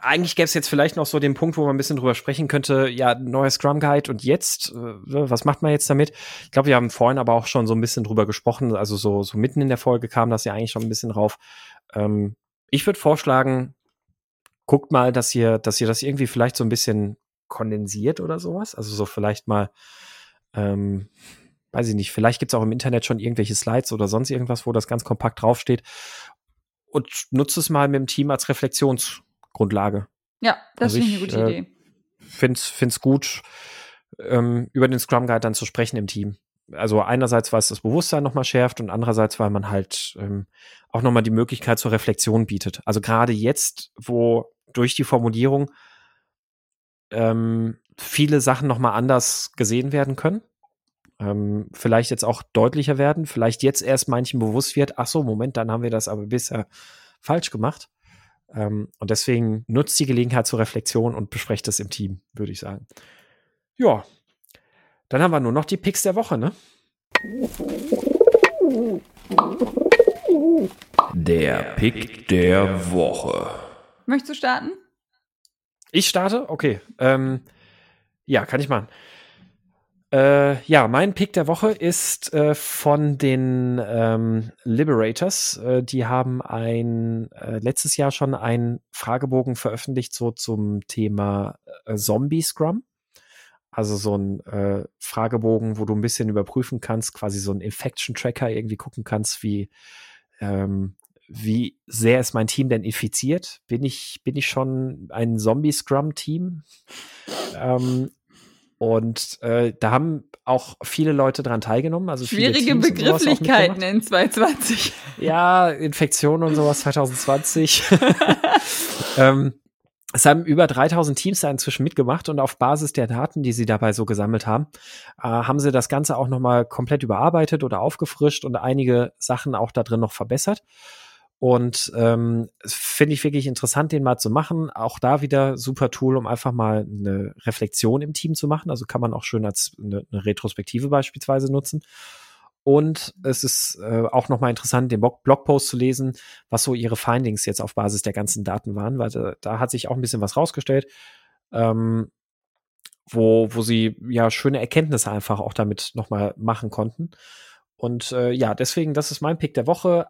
A: eigentlich gäbe es jetzt vielleicht noch so den Punkt, wo man ein bisschen drüber sprechen könnte, ja, neuer Scrum Guide und jetzt, äh, was macht man jetzt damit? Ich glaube, wir haben vorhin aber auch schon so ein bisschen drüber gesprochen, also so, so mitten in der Folge kam das ja eigentlich schon ein bisschen drauf. Ähm, ich würde vorschlagen, guckt mal, dass ihr, dass ihr das irgendwie vielleicht so ein bisschen kondensiert oder sowas. Also so vielleicht mal, ähm, weiß ich nicht, vielleicht gibt es auch im Internet schon irgendwelche Slides oder sonst irgendwas, wo das ganz kompakt draufsteht. Und nutzt es mal mit dem Team als Reflexions- Grundlage.
B: Ja, das also finde ich eine gute äh, Idee.
A: Finde es gut, ähm, über den Scrum Guide dann zu sprechen im Team. Also einerseits, weil es das Bewusstsein nochmal schärft und andererseits, weil man halt ähm, auch nochmal die Möglichkeit zur Reflexion bietet. Also gerade jetzt, wo durch die Formulierung ähm, viele Sachen nochmal anders gesehen werden können, ähm, vielleicht jetzt auch deutlicher werden, vielleicht jetzt erst manchen bewusst wird, ach so, Moment, dann haben wir das aber bisher falsch gemacht. Ähm, und deswegen nutzt die Gelegenheit zur Reflexion und besprecht das im Team, würde ich sagen. Ja, dann haben wir nur noch die Picks der Woche, ne?
C: Der Pick der Woche.
B: Möchtest du starten?
A: Ich starte? Okay. Ähm, ja, kann ich machen. Äh, ja, mein Pick der Woche ist äh, von den ähm, Liberators. Äh, die haben ein äh, letztes Jahr schon einen Fragebogen veröffentlicht so zum Thema äh, Zombie Scrum. Also so ein äh, Fragebogen, wo du ein bisschen überprüfen kannst, quasi so ein Infection Tracker irgendwie gucken kannst, wie ähm, wie sehr ist mein Team denn infiziert? Bin ich, bin ich schon ein Zombie-Scrum-Team? Ähm, und äh, da haben auch viele Leute dran teilgenommen. Also
B: Schwierige Begrifflichkeiten in 2020. <laughs>
A: Ja, Infektion und sowas 2020. <laughs> ähm, es haben über 3000 Teams da inzwischen mitgemacht und auf Basis der Daten, die sie dabei so gesammelt haben, äh, haben sie das Ganze auch nochmal komplett überarbeitet oder aufgefrischt und einige Sachen auch da drin noch verbessert. Und ähm, finde ich wirklich interessant, den mal zu machen. Auch da wieder super Tool, um einfach mal eine Reflexion im Team zu machen. Also kann man auch schön als eine, eine Retrospektive beispielsweise nutzen. Und es ist äh, auch nochmal interessant, den Blogpost zu lesen, was so ihre Findings jetzt auf Basis der ganzen Daten waren, weil da, da hat sich auch ein bisschen was rausgestellt, ähm, wo, wo sie ja schöne Erkenntnisse einfach auch damit nochmal machen konnten. Und äh, ja, deswegen, das ist mein Pick der Woche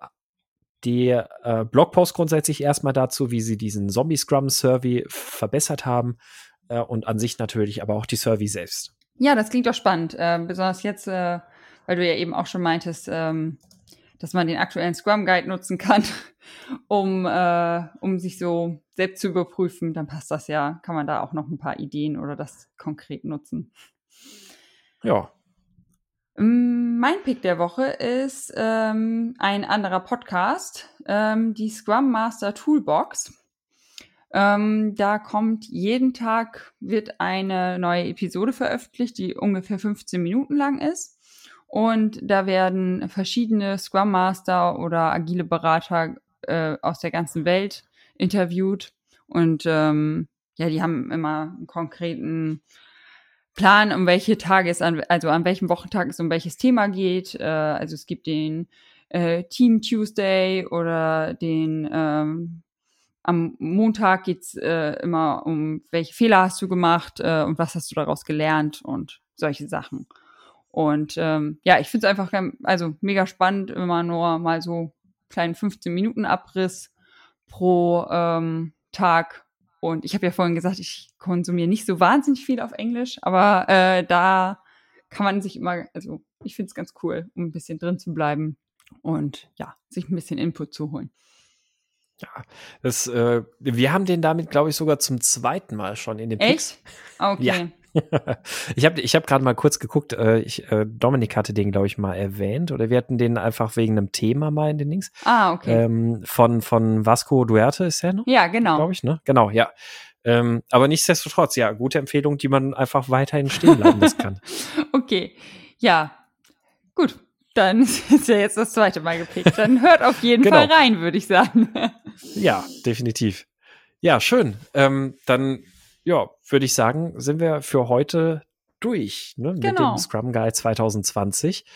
A: die äh, Blogpost grundsätzlich erstmal dazu, wie sie diesen Zombie Scrum Survey verbessert haben äh, und an sich natürlich aber auch die Survey selbst.
B: Ja, das klingt doch spannend, äh, besonders jetzt, äh, weil du ja eben auch schon meintest, ähm, dass man den aktuellen Scrum Guide nutzen kann, <laughs> um, äh, um sich so selbst zu überprüfen, dann passt das ja, kann man da auch noch ein paar Ideen oder das konkret nutzen.
A: Ja,
B: mein Pick der Woche ist ähm, ein anderer Podcast, ähm, die Scrum Master Toolbox. Ähm, da kommt jeden Tag wird eine neue Episode veröffentlicht, die ungefähr 15 Minuten lang ist. Und da werden verschiedene Scrum Master oder agile Berater äh, aus der ganzen Welt interviewt. Und ähm, ja, die haben immer einen konkreten Plan, um welche Tage es an, also an welchem Wochentag es um welches Thema geht. Äh, also es gibt den äh, Team Tuesday oder den ähm, am Montag geht's äh, immer um, welche Fehler hast du gemacht äh, und was hast du daraus gelernt und solche Sachen. Und ähm, ja, ich finde es einfach also mega spannend, man nur mal so kleinen 15 Minuten Abriss pro ähm, Tag. Und ich habe ja vorhin gesagt, ich konsumiere nicht so wahnsinnig viel auf Englisch, aber äh, da kann man sich immer, also ich finde es ganz cool, um ein bisschen drin zu bleiben und ja, sich ein bisschen Input zu holen.
A: Ja, das, äh, wir haben den damit, glaube ich, sogar zum zweiten Mal schon in den Picks.
B: Echt? Okay.
A: Ja. Ich <laughs> habe ich hab gerade mal kurz geguckt, äh, ich, äh, Dominik hatte den, glaube ich, mal erwähnt oder wir hatten den einfach wegen einem Thema mal in den Links.
B: Ah, okay.
A: Ähm, von, von Vasco Duerte ist er noch?
B: Ja, genau.
A: Glaube ich, ne? Genau, ja. Ähm, aber nichtsdestotrotz, ja, gute Empfehlung, die man einfach weiterhin stehen lassen kann. <laughs>
B: okay. Ja. Gut. Dann <laughs> ist ja jetzt das zweite Mal gepickt. Dann hört auf jeden genau. Fall rein, würde ich sagen.
A: ja, definitiv. Ja, schön. Ähm, dann, ja, würde ich sagen, sind wir für heute durch ne, mit genau. dem Scrum Guide 2020.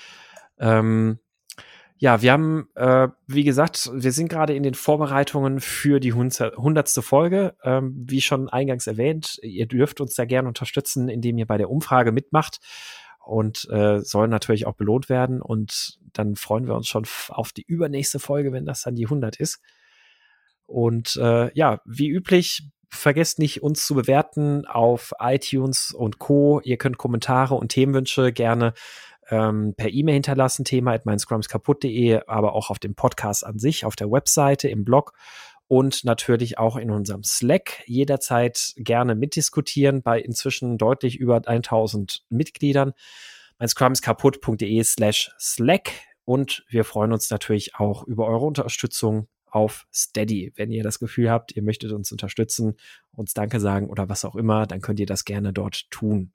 A: Ähm, ja, wir haben, äh, wie gesagt, wir sind gerade in den Vorbereitungen für die hundertste Folge. Ähm, wie schon eingangs erwähnt, ihr dürft uns da gerne unterstützen, indem ihr bei der Umfrage mitmacht und äh, soll natürlich auch belohnt werden. Und dann freuen wir uns schon auf die übernächste Folge, wenn das dann die 100 ist. Und äh, ja, wie üblich, vergesst nicht, uns zu bewerten auf iTunes und Co. Ihr könnt Kommentare und Themenwünsche gerne ähm, per E-Mail hinterlassen, thema at meinscrumskaputt.de, aber auch auf dem Podcast an sich, auf der Webseite, im Blog und natürlich auch in unserem Slack jederzeit gerne mitdiskutieren bei inzwischen deutlich über 1000 Mitgliedern. Mein slash Slack und wir freuen uns natürlich auch über eure Unterstützung auf Steady. Wenn ihr das Gefühl habt, ihr möchtet uns unterstützen, uns Danke sagen oder was auch immer, dann könnt ihr das gerne dort tun.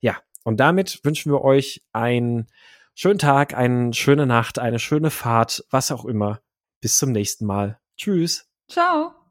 A: Ja, und damit wünschen wir euch einen schönen Tag, eine schöne Nacht, eine schöne Fahrt, was auch immer. Bis zum nächsten Mal. Tschüss.
B: Ciao.